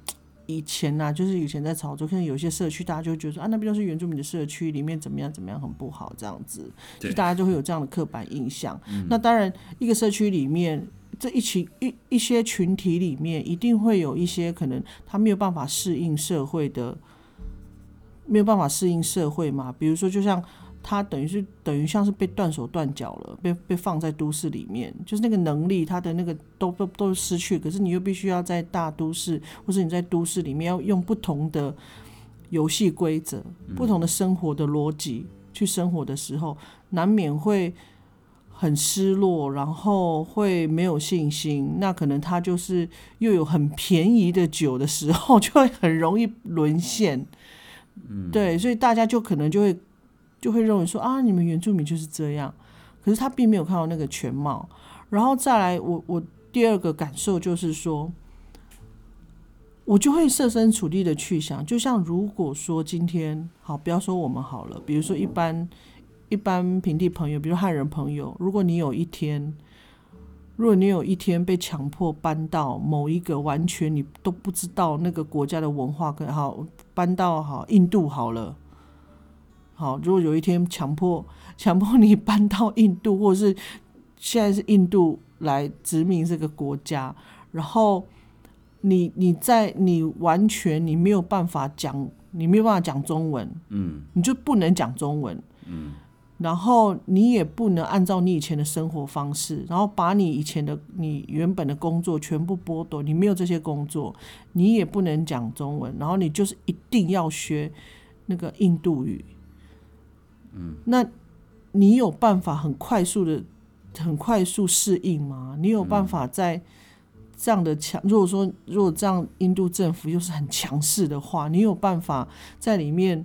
以前呐，就是以前在潮州，可能有些社区，大家就觉得说啊，那边都是原住民的社区，里面怎么样怎么样很不好，这样子，就大家就会有这样的刻板印象。那当然，一个社区里面，这一群一一些群体里面，一定会有一些可能他没有办法适应社会的，没有办法适应社会嘛。比如说，就像。他等于是等于像是被断手断脚了，被被放在都市里面，就是那个能力，他的那个都都都失去。可是你又必须要在大都市，或者你在都市里面要用不同的游戏规则、不同的生活的逻辑去生活的时候，难免会很失落，然后会没有信心。那可能他就是又有很便宜的酒的时候，就会很容易沦陷。嗯，对，所以大家就可能就会。就会认为说啊，你们原住民就是这样，可是他并没有看到那个全貌。然后再来，我我第二个感受就是说，我就会设身处地的去想，就像如果说今天好，不要说我们好了，比如说一般一般平地朋友，比如汉人朋友，如果你有一天，如果你有一天被强迫搬到某一个完全你都不知道那个国家的文化，跟好搬到好印度好了。好，如果有一天强迫强迫你搬到印度，或者是现在是印度来殖民这个国家，然后你你在你完全你没有办法讲，你没有办法讲中文，嗯，你就不能讲中文，嗯，然后你也不能按照你以前的生活方式，然后把你以前的你原本的工作全部剥夺，你没有这些工作，你也不能讲中文，然后你就是一定要学那个印度语。嗯，那你有办法很快速的、很快速适应吗？你有办法在这样的强？如果说如果这样，印度政府又是很强势的话，你有办法在里面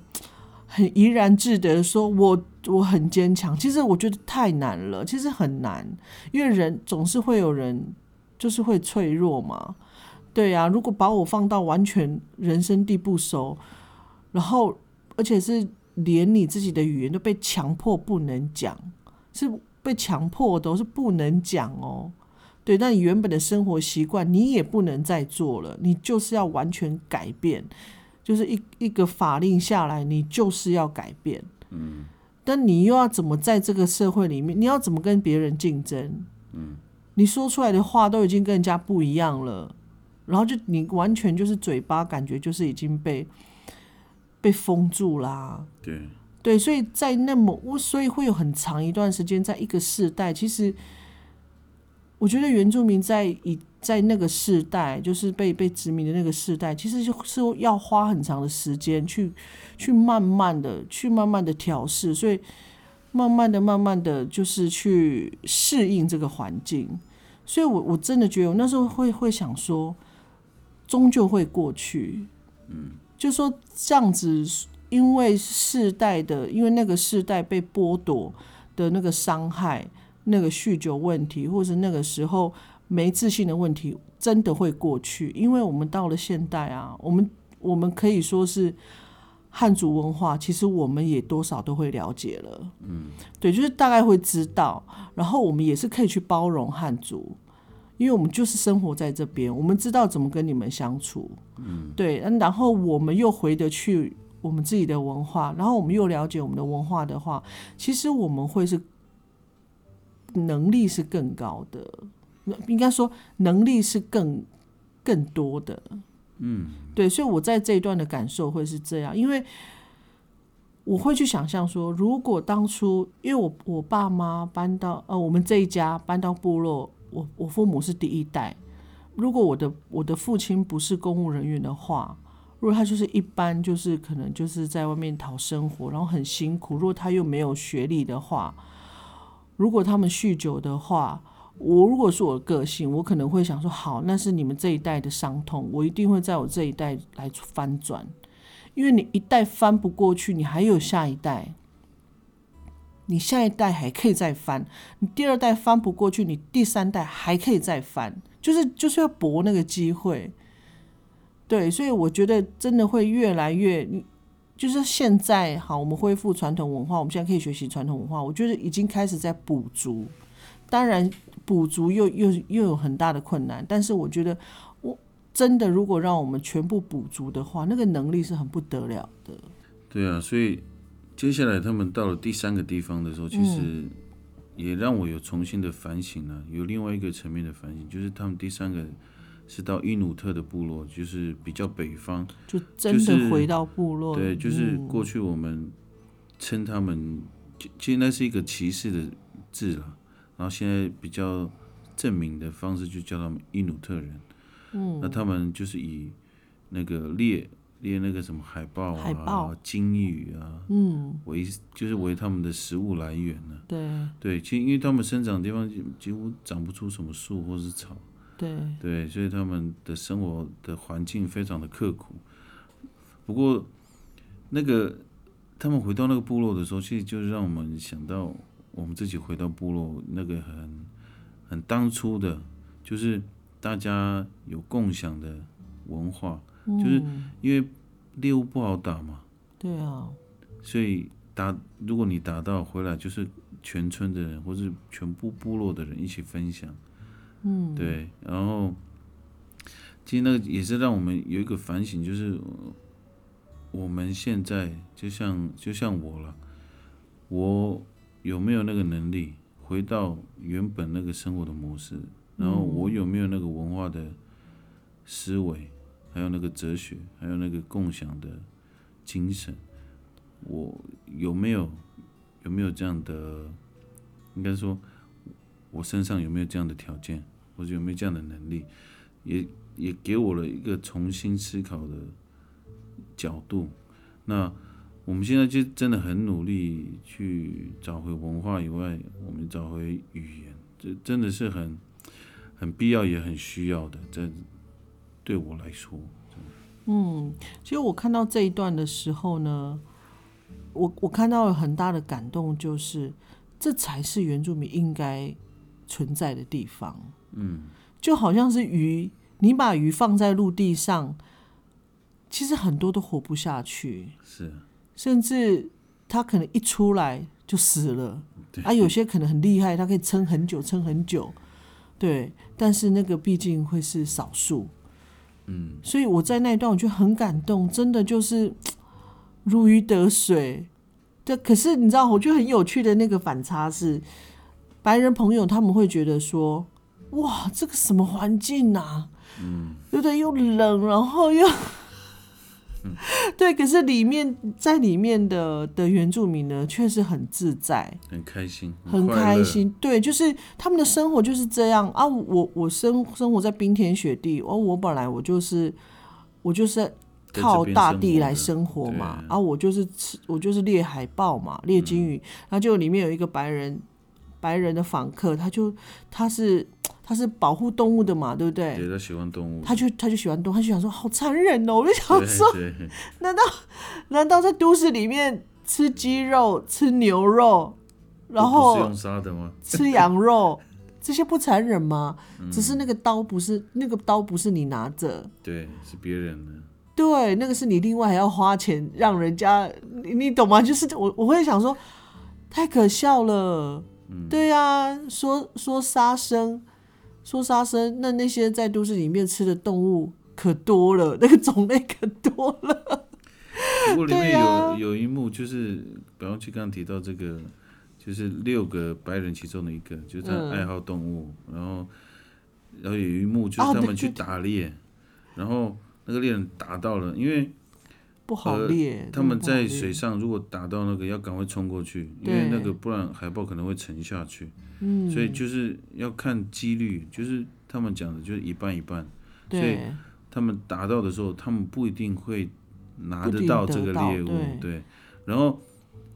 很怡然自得说，我我很坚强。其实我觉得太难了，其实很难，因为人总是会有人就是会脆弱嘛。对呀，如果把我放到完全人生地不熟，然后而且是。连你自己的语言都被强迫不能讲，是被强迫的，是不能讲哦。对，那你原本的生活习惯你也不能再做了，你就是要完全改变，就是一一个法令下来，你就是要改变。嗯，但你又要怎么在这个社会里面？你要怎么跟别人竞争？嗯，你说出来的话都已经跟人家不一样了，然后就你完全就是嘴巴感觉就是已经被。被封住啦。对，对，所以在那么我所以会有很长一段时间，在一个世代，其实我觉得原住民在以在那个世代，就是被被殖民的那个世代，其实就是要花很长的时间去去慢慢的去慢慢的调试，所以慢慢的慢慢的就是去适应这个环境。所以我我真的觉得，我那时候会会想说，终究会过去。嗯，就说这样子，因为世代的，因为那个世代被剥夺的那个伤害，那个酗酒问题，或是那个时候没自信的问题，真的会过去。因为我们到了现代啊，我们我们可以说是汉族文化，其实我们也多少都会了解了。嗯，对，就是大概会知道，然后我们也是可以去包容汉族。因为我们就是生活在这边，我们知道怎么跟你们相处，嗯，对，然后我们又回得去我们自己的文化，然后我们又了解我们的文化的话，其实我们会是能力是更高的，应该说能力是更更多的，嗯，对，所以我在这一段的感受会是这样，因为我会去想象说，如果当初因为我我爸妈搬到呃我们这一家搬到部落。我我父母是第一代，如果我的我的父亲不是公务人员的话，如果他就是一般就是可能就是在外面讨生活，然后很辛苦。如果他又没有学历的话，如果他们酗酒的话，我如果是我的个性，我可能会想说，好，那是你们这一代的伤痛，我一定会在我这一代来翻转，因为你一代翻不过去，你还有下一代。你下一代还可以再翻，你第二代翻不过去，你第三代还可以再翻，就是就是要搏那个机会。对，所以我觉得真的会越来越，就是现在好，我们恢复传统文化，我们现在可以学习传统文化，我觉得已经开始在补足。当然，补足又又又有很大的困难，但是我觉得，我真的如果让我们全部补足的话，那个能力是很不得了的。对啊，所以。接下来他们到了第三个地方的时候，其实也让我有重新的反省了，有另外一个层面的反省，就是他们第三个是到伊努特的部落，就是比较北方，就真的回到部落。对，就是过去我们称他们，其实那是一个歧视的字了，然后现在比较证明的方式就叫他们伊努特人。嗯，那他们就是以那个猎。猎那个什么海豹啊、鲸鱼啊，嗯，为就是为他们的食物来源呢。对对，其实因为他们生长的地方几乎长不出什么树或是草。对对，所以他们的生活的环境非常的刻苦。不过，那个他们回到那个部落的时候，其实就是让我们想到我们自己回到部落那个很很当初的，就是大家有共享的文化。就是因为猎物不好打嘛，对啊，所以打如果你打到回来，就是全村的人或是全部部落的人一起分享，嗯，对，然后其实那个也是让我们有一个反省，就是我们现在就像就像我了，我有没有那个能力回到原本那个生活的模式，然后我有没有那个文化的思维？还有那个哲学，还有那个共享的精神，我有没有有没有这样的？应该说，我身上有没有这样的条件，或者有没有这样的能力？也也给我了一个重新思考的角度。那我们现在就真的很努力去找回文化以外，我们找回语言，这真的是很很必要也很需要的。这对我来说，嗯，其实我看到这一段的时候呢，我我看到了很大的感动，就是这才是原住民应该存在的地方。嗯，就好像是鱼，你把鱼放在陆地上，其实很多都活不下去，是，甚至他可能一出来就死了。啊，有些可能很厉害，他可以撑很久，撑很久。对，但是那个毕竟会是少数。嗯，所以我在那一段我就很感动，真的就是如鱼得水。对，可是你知道，我觉得很有趣的那个反差是，白人朋友他们会觉得说，哇，这个什么环境啊？嗯，对不对？又冷，然后又 对，可是里面在里面的的原住民呢，确实很自在，很开心，很开。心。对，就是他们的生活就是这样啊。我我生生活在冰天雪地，哦，我本来我就是我就是靠大地来生活嘛对，啊，我就是吃我就是猎海豹嘛，猎金鱼，然后就里面有一个白人白人的访客，他就他是他是保护动物的嘛，对不对？对他喜欢动物，他就他就喜欢动物，他就想说好残忍哦，我就 想说，难道难道在都市里面吃鸡肉、吃牛肉，然后是用杀的吗？吃羊肉，这些不残忍吗？嗯只是那个刀不是那个刀不是你拿着，对，是别人的。对，那个是你另外还要花钱让人家，你你懂吗？就是我我会想说，太可笑了。嗯对啊、说说杀生，说杀生，那那些在都市里面吃的动物可多了，那个种类可多了。不过里面有有一幕就是，比方去刚刚提到这个，就是六个白人其中的一个，就是他嗯爱好动物，然后然后有一幕就是他们去打猎，然后那个猎人打到了，因为不好呃猎，他们在水上如果打到那个要赶快冲过去，因为那个不然海豹可能会沉下去，嗯，所以就是要看几率，就是他们讲的就是一半一半，所以他们打到的时候，他们不一定会拿得到这个猎物，对对。然后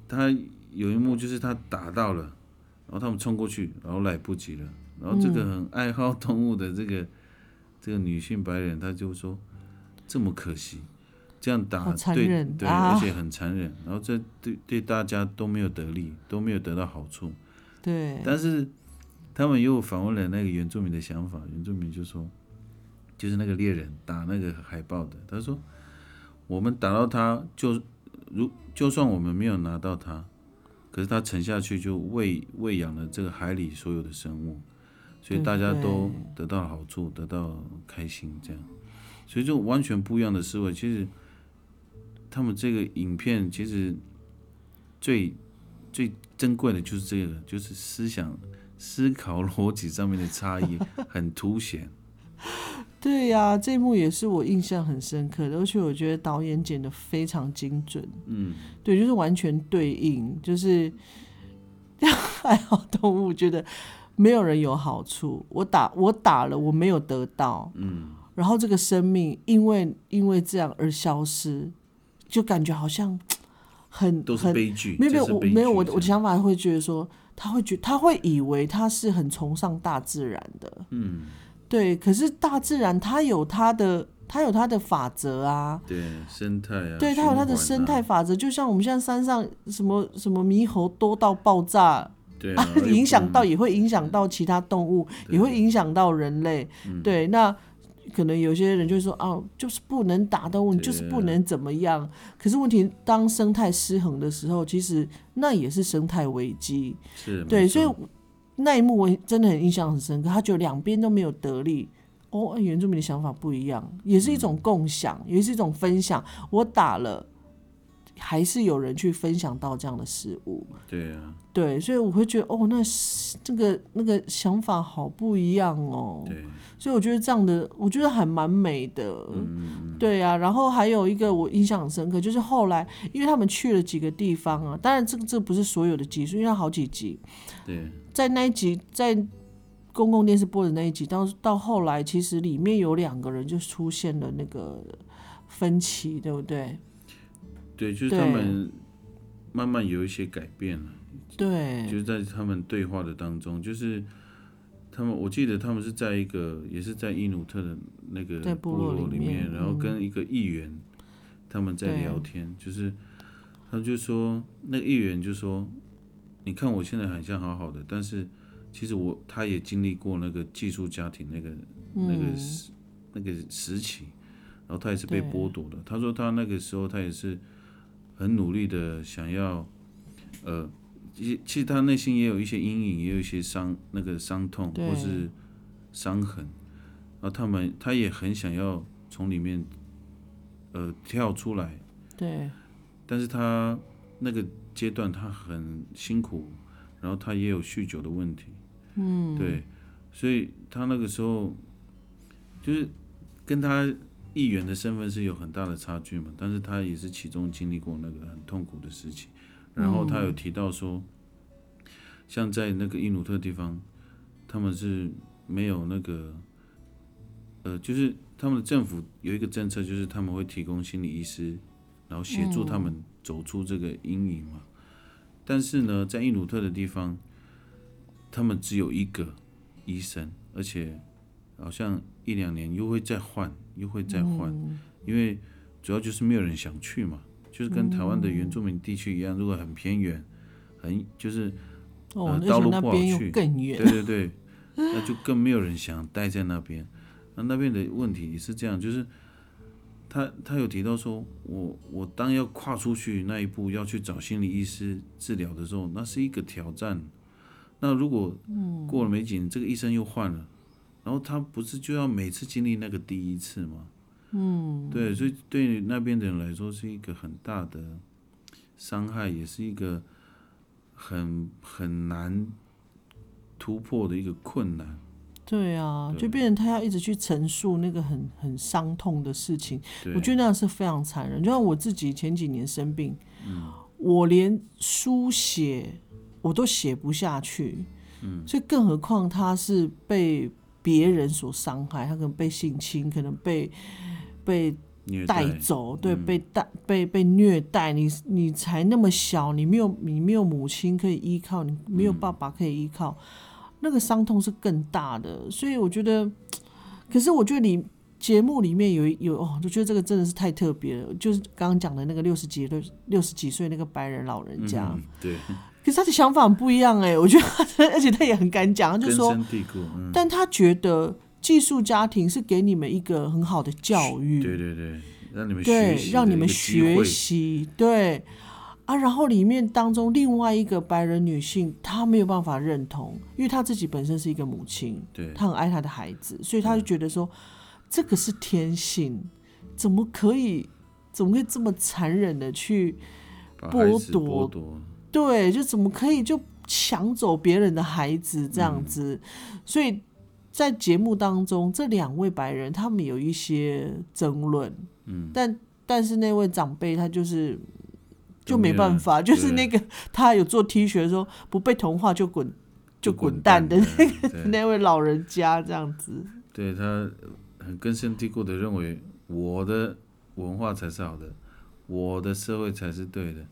他有一幕就是他打到了，然后他们冲过去，然后来不及了。然后这嗯个很爱好动物的这个、这个女性白人，她就说这么可惜，这样打对对，啊而且很残忍。然后这对对大家都没有得利，都没有得到好处。对。但是他们又访问了那个原住民的想法，原住民就说，就是那个猎人打那个海豹的，他说，我们打到他就如就算我们没有拿到他，可是他沉下去就喂喂养了这个海里所有的生物，所以大家都得到好处，得到开心，这样，所以就完全不一样的思维。其实他们这个影片其实最最珍贵的就是这个，就是思想、思考逻辑上面的差异很凸显。对呀、这一幕也是我印象很深刻的，而且我觉得导演剪得非常精准。嗯，对，就是完全对应，就是 爱好动物，觉得没有人有好处。我打我打了，我没有得到，嗯，然后这个生命因为因为这样而消失，就感觉好像很都是很悲剧。没有没有我没有我我的想法会觉得说，他会觉他会以为他是很崇尚大自然的，嗯，对，可是大自然它有它的它有它的法则啊，对生态啊，对，它有它的生态，法则，就像我们现在山上什么什么猕猴多到爆炸，对 影响到也会影响到其他动物，也会影响到人类。嗯对，那可能有些人就会说哦，就是不能打动物，你就是不能怎么样。可是问题，当生态失衡的时候，其实那也是生态危机。对，是对所以那一幕我真的很印象很深刻，他觉得两边都没有得利。哦，原住民的想法不一样，也是一种共享，也是一种分享。我打了，还是有人去分享到这样的事物。对啊，对，所以我会觉得，哦，那这个那个想法好不一样哦。对，所以我觉得这样的，我觉得还蛮美的。嗯，对啊，然后还有一个我印象很深刻，就是后来因为他们去了几个地方啊，当然这个这不是所有的集数，因为它好几集，对，在那一集在公共电视播的那一集，到到后来其实里面有两个人就出现了那个分歧，对不对？对，就是他们慢慢有一些改变了，对，就是在他们对话的当中，就是他们，我记得他们是在一个，也是在伊努特的那个部部落里面，然后嗯。跟一个议员他们在聊天，就是他就说那个议员就说，你看我现在很像好好的，但是其实我他也经历过那个寄宿家庭那个那嗯个时那个时期，然后他也是被剥夺的。他说他那个时候他也是很努力的想要，呃，其实其实他内心也有一些阴影，也有一些伤那个伤痛或是伤痕，然后他们他也很想要从里面呃跳出来，对，但是他那个阶段他很辛苦，然后他也有酗酒的问题，嗯，对，所以他那个时候就是跟他议员的身份是有很大的差距嘛，但是他也是其中经历过那个很痛苦的事情。然后他有提到说，像在那个伊努特地方，他们是没有那个，呃，就是他们的政府有一个政策，就是他们会提供心理医师，然后协助他们走出这个阴影嘛。但是呢，在伊努特的地方，他们只有一个医生，而且好像一两年又会再换，又会再换，因为主要就是没有人想去嘛。就是跟台湾的原住民地区一样，如果很偏远，很就是哦，道路不好去，更远。对对对，那就更没有人想待在那边。那那边的问题也是这样，就是他他有提到说，我我当要跨出去那一步，要去找心理医师治疗的时候，那是一个挑战。那如果过了没几年，这个医生又换了，然后他不是就要每次经历那个第一次吗？嗯，对，所以对那边的人来说是一个很大的伤害，也是一个很很难突破的一个困难。对啊，对。就变成他要一直去陈述那个很很伤痛的事情，我觉得那样是非常残忍。就像我自己前几年生病，嗯。我连书写我都写不下去，嗯，所以更何况他是被别人所伤害，他可能被性侵，可能被被带，走，对，嗯。被带被被虐待，你你才那么小，你没有你没有母亲可以依靠，你没有嗯爸爸可以依靠，那个伤痛是更大的。所以我觉得，可是我觉得你节目里面有有哦，我觉得这个真的是太特别了，就是刚刚讲的那个六十几六六十几岁那个白人老人家，嗯，对，可是他的想法很不一样哎，我觉得他，而且他也很敢讲，他就根说，但他觉得寄宿家庭是给你们一个很好的教育，对对对，让你们对学习，，让你们学习，对。啊。然后里面当中另外一个白人女性，她没有办法认同，因为她自己本身是一个母亲，对，她很爱她的孩子，所以她就觉得说，这个是天性，怎么可以，怎么可以这么残忍的去剥夺？对，就怎么可以就抢走别人的孩子这嗯样子？所以在节目当中，这两位白人他们有一些争论，嗯，但但是那位长辈他就是就没办法，就是那个他有做 T 恤说不被同化就滚就滚滚蛋的那个，那位老人家这样子。对他很根深蒂固的认为我的文化才是好的，我的社会才是对的，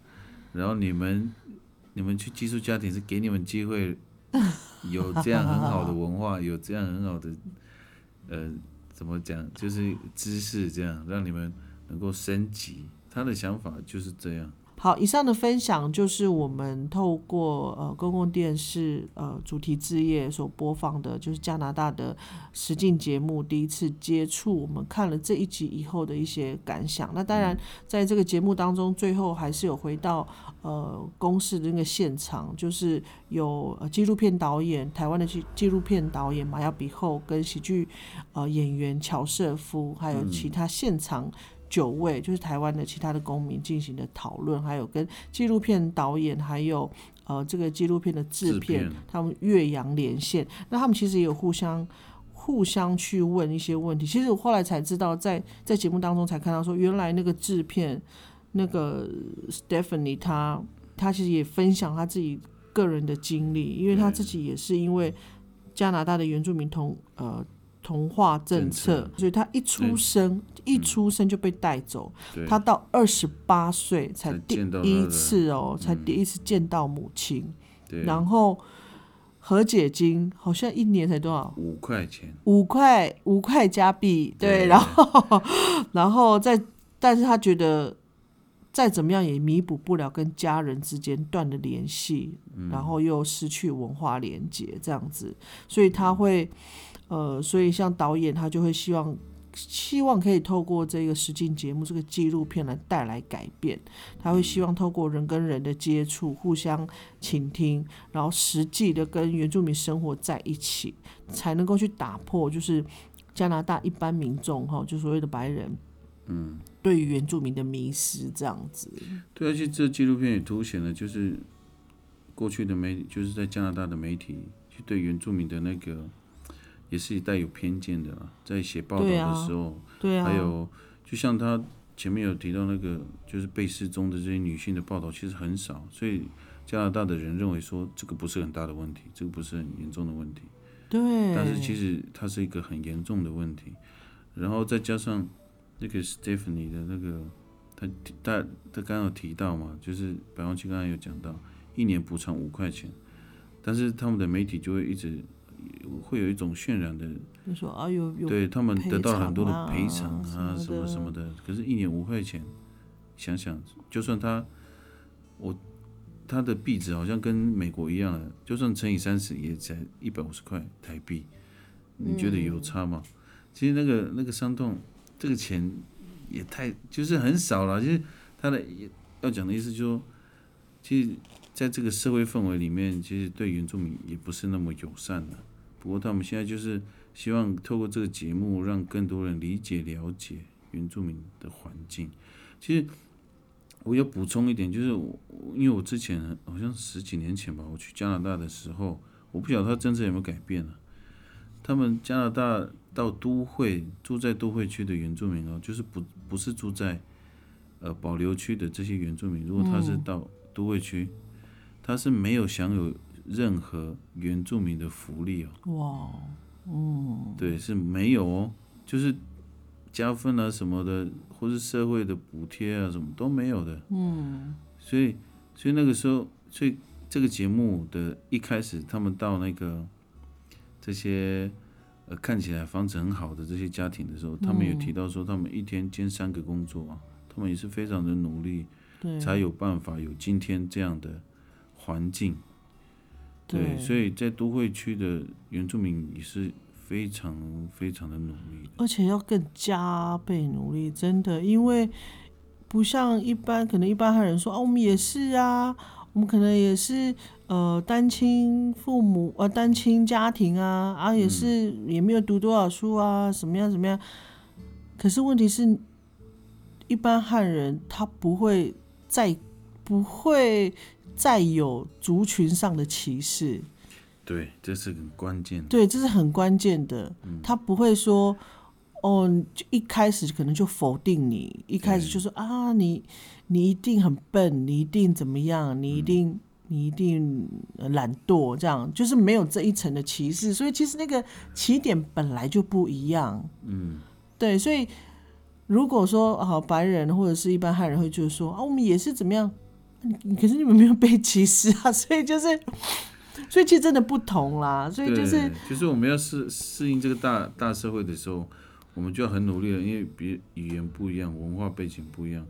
然后你们你们去寄宿家庭是给你们机会，有这样很好的文化，有这样很好的呃怎么讲，就是知识这样让你们能够升级。他的想法就是这样，好，以上的分享就是我们透过呃公共电视呃主题之夜所播放的，就是加拿大的实境节目，第一次接触，我们看了这一集以后的一些感想。那当然，在这个节目当中，最后还是有回到呃公视的那个现场，就是有呃纪录片导演，台湾的纪纪录片导演马亚比后跟喜剧呃演员乔瑟夫，还有其他现场。九位就是台湾的其他的公民进行的讨论，还有跟纪录片导演，还有呃这个纪录片的制片他们岳阳连线，那他们其实也有互相互相去问一些问题。其实我后来才知道在，在节目当中才看到说，原来那个制片那个 Stephanie 他他其实也分享他自己个人的经历，因为他自己也是因为加拿大的原住民同呃。同化政策，所以他一出生一出生就被带走，他到二十八岁才才第一次哦，才第一次见到母亲。对，然后和解金好像一年才多少？五块钱，五块五块加币，对，对。然后 然后再，但是他觉得再怎么样也弥补不了跟家人之间断的联系，嗯。然后又失去文化连接这样子，所以他会呃，所以像导演他就会希望。希望可以透过这个实境节目、这个纪录片来带来改变。他会希望透过人跟人的接触、互相倾听，然后实际的跟原住民生活在一起，才能够去打破就是加拿大一般民众哈，就所谓的白人，嗯，对于原住民的迷失这样子。对，而且这纪录片也凸显了，就是过去的媒，就是在加拿大的媒体，去对原住民的那个，也是带有偏见的啦。在写报道的时候，对啊，还有就像他前面有提到那个就是被失踪的这些女性的报道，其实很少，所以加拿大的人认为说这个不是很大的问题，这个不是很严重的问题。对，但是其实它是一个很严重的问题，然后再加上那个 Stephanie 的那个，他他他刚刚有提到嘛，就是百万区刚刚有讲到，一年补偿五块钱，但是他们的媒体就会一直会有一种渲染的，就说啊有有对他们得到很多的赔赔偿啊什偿啊什么什么的，可是，一年五块钱，想想就算他我他的币值好像跟美国一样了，就算乘以三十也才一百五十块台币，你觉得有差吗？其实那个那个伤痛，这个钱也太就是很少了。就是他的要讲的意思就是说，其实在这个社会氛围里面，其实对原住民也不是那么友善的。不过他们现在就是希望透过这个节目，让更多人理解了解原住民的环境。其实我要补充一点，就是我因为我之前好像十几年前吧，我去加拿大的时候，我不晓得他政策有没有改变了、他们加拿大到都会住在都会区的原住民哦，就是不不是住在呃保留区的这些原住民，如果他是到都会区，他是没有享有任何原住民的福利哦。哇，嗯，对，是没有哦，就是加分啊什么的，或是社会的补贴啊什么都没有的。嗯，所以所以那个时候，所以这个节目的一开始，他们到那个这些呃看起来房子很好的这些家庭的时候，他们有提到说，他们一天兼三个工作啊，他们也是非常的努力，才有办法有今天这样的环境。对，所以在都会区的原住民也是非常非常的努力的。而且要更加倍努力，真的，因为不像一般，可能一般汉人说啊，我们也是啊，我们可能也是呃单亲父母啊单亲家庭啊，啊也是也没有读多少书啊，什么样怎么样。可是问题是，一般汉人他不会再不会再有族群上的歧视。对，这是很关键的。对，这是很关键的。他不会说，哦，就一开始可能就否定你，一开始就说啊，你你一定很笨，你一定怎么样，你一定、你一定呃懒惰，这样就是没有这一层的歧视。所以其实那个起点本来就不一样。嗯，对，所以如果说好白人或者是一般汉人会就是说啊，我们也是怎么样，你可是你们没有被歧视啊，所以就是，所以其实真的不同啦，所以就是对，就是我们要适适应这个大大社会的时候，我们就要很努力了，因为别语言不一样，文化背景不一样，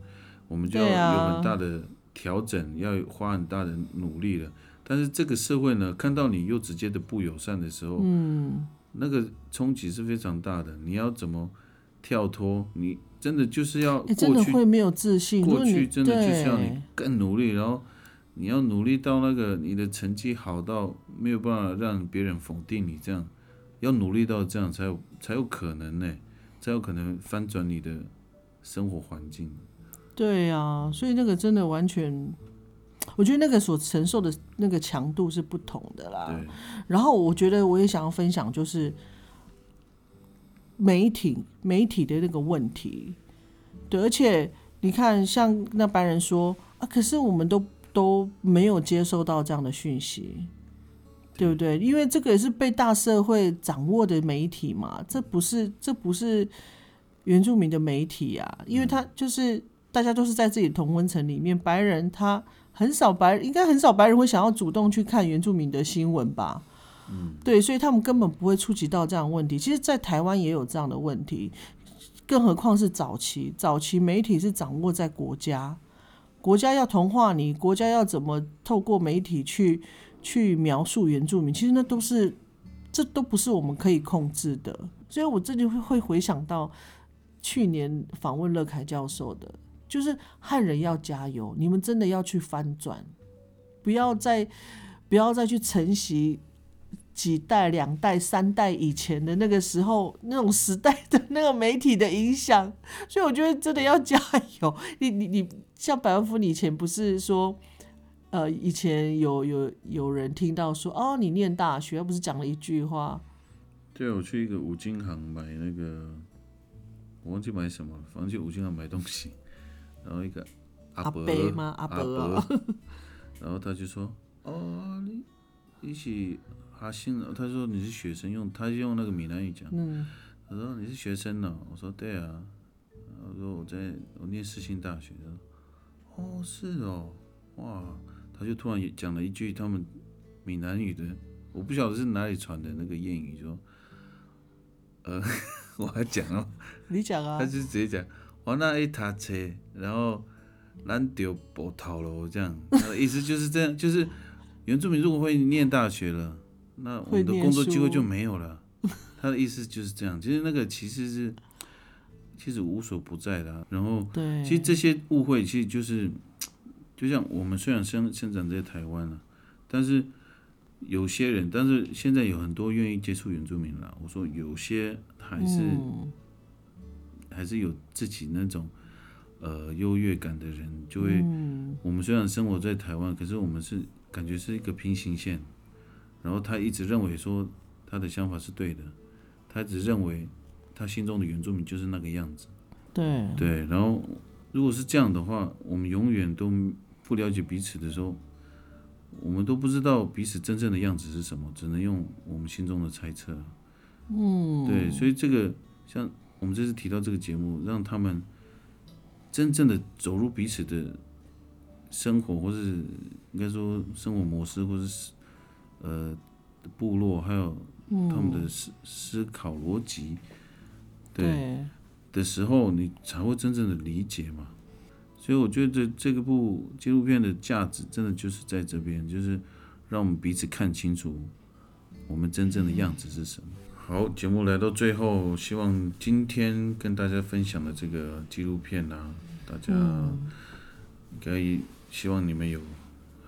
我们就要有很大的调整，要花很大的努力了。但是这个社会呢，看到你又直接的不友善的时候，嗯，那个冲击是非常大的。你要怎么跳脱？你真的就是要哎、真过去的会没有自信。过去真的就是要你更努力，然后你要努力到那个你的成绩好到没有办法让别人否定你，这样要努力到这样才有才有可能呢，才有可能翻转你的生活环境。对呀、所以那个真的完全，我觉得那个所承受的那个强度是不同的啦。然后我觉得我也想要分享，就是媒体媒体的那个问题。对，而且你看，像那班人说啊，可是我们都都没有接收到这样的讯息，对不对？因为这个也是被大社会掌握的媒体嘛，这不是这不是原住民的媒体啊，因为他就是大家都是在自己同温层里面，白人他很少白，应该很少白人会想要主动去看原住民的新闻吧。对，所以他们根本不会触及到这样的问题。其实，在台湾也有这样的问题，更何况是早期，早期媒体是掌握在国家，国家要同化你，国家要怎么透过媒体去去描述原住民，其实那都是这都不是我们可以控制的。所以我这里会会回想到去年访问乐凯教授的，就是汉人要加油，你们真的要去翻转，不要再不要再去承袭几代、两代、三代以前的那个时候那种时代的那个媒体的影响。所以我觉得真的要加油。你 你你，像百万富，翁以前不是说？呃，以前有有有人听到说，哦，你念大学，他不是讲了一句话，对，我去一个五金行买那个我忘记买什么了，反正去五金行买东西，然后一个阿伯 伯吗阿伯哦 然后他就说：“哦，你你是哈星的？”他说：“你是学生用，他用那个闽南语讲。嗯，他说：“你是学生呢、我说：“对啊。”我说：“我在我念世新大学。”他说：“哦，是哦，哇！”他就突然讲了一句他们闽南语的，我不晓得是哪里传的那个谚语，说：“呃，我还讲哦。”你讲啊他，就直接讲，我那一塔车，然后咱丢波头了，这样，他的意思就是这样，就是原住民如果会念大学了，那我们的工作机会就没有了。他的意思就是这样，其实那个其实是其实无所不在的啊、然后对，其实这些误会其实就是，就像我们虽然生生长在台湾了、但是有些人，但是现在有很多愿意接触原住民了。我说有些还是。嗯还是有自己那种呃优越感的人，就会、嗯我们虽然生活在台湾，可是我们是感觉是一个平行线，然后他一直认为说他的想法是对的，他只认为他心中的原住民就是那个样子，对，对，然后如果是这样的话，我们永远都不了解彼此的时候，我们都不知道彼此真正的样子是什么，只能用我们心中的猜测。嗯，对，所以这个像我们这次提到这个节目，让他们真正的走入彼此的生活，或是应该说生活模式，或是呃部落，还有他们的思思考逻辑，对对，的时候，你才会真正的理解嘛。所以我觉得这这个部纪录片的价值，真的就是在这边，就是让我们彼此看清楚我们真正的样子是什么。好，节目来到最后，希望今天跟大家分享的这个纪录片啊，大家应该希望你们有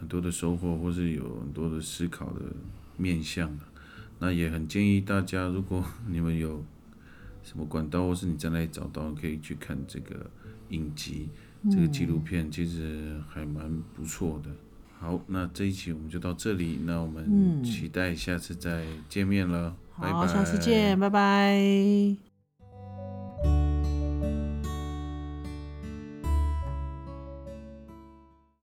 很多的收获，或是有很多的思考的面向啊。那也很建议大家，如果你们有什么管道，或是你在哪里找到，可以去看这个影集，这个纪录片，其实还蛮不错的。好，那这一期我们就到这里，那我们期待下次再见面了，拜好，拜，下次见，拜拜。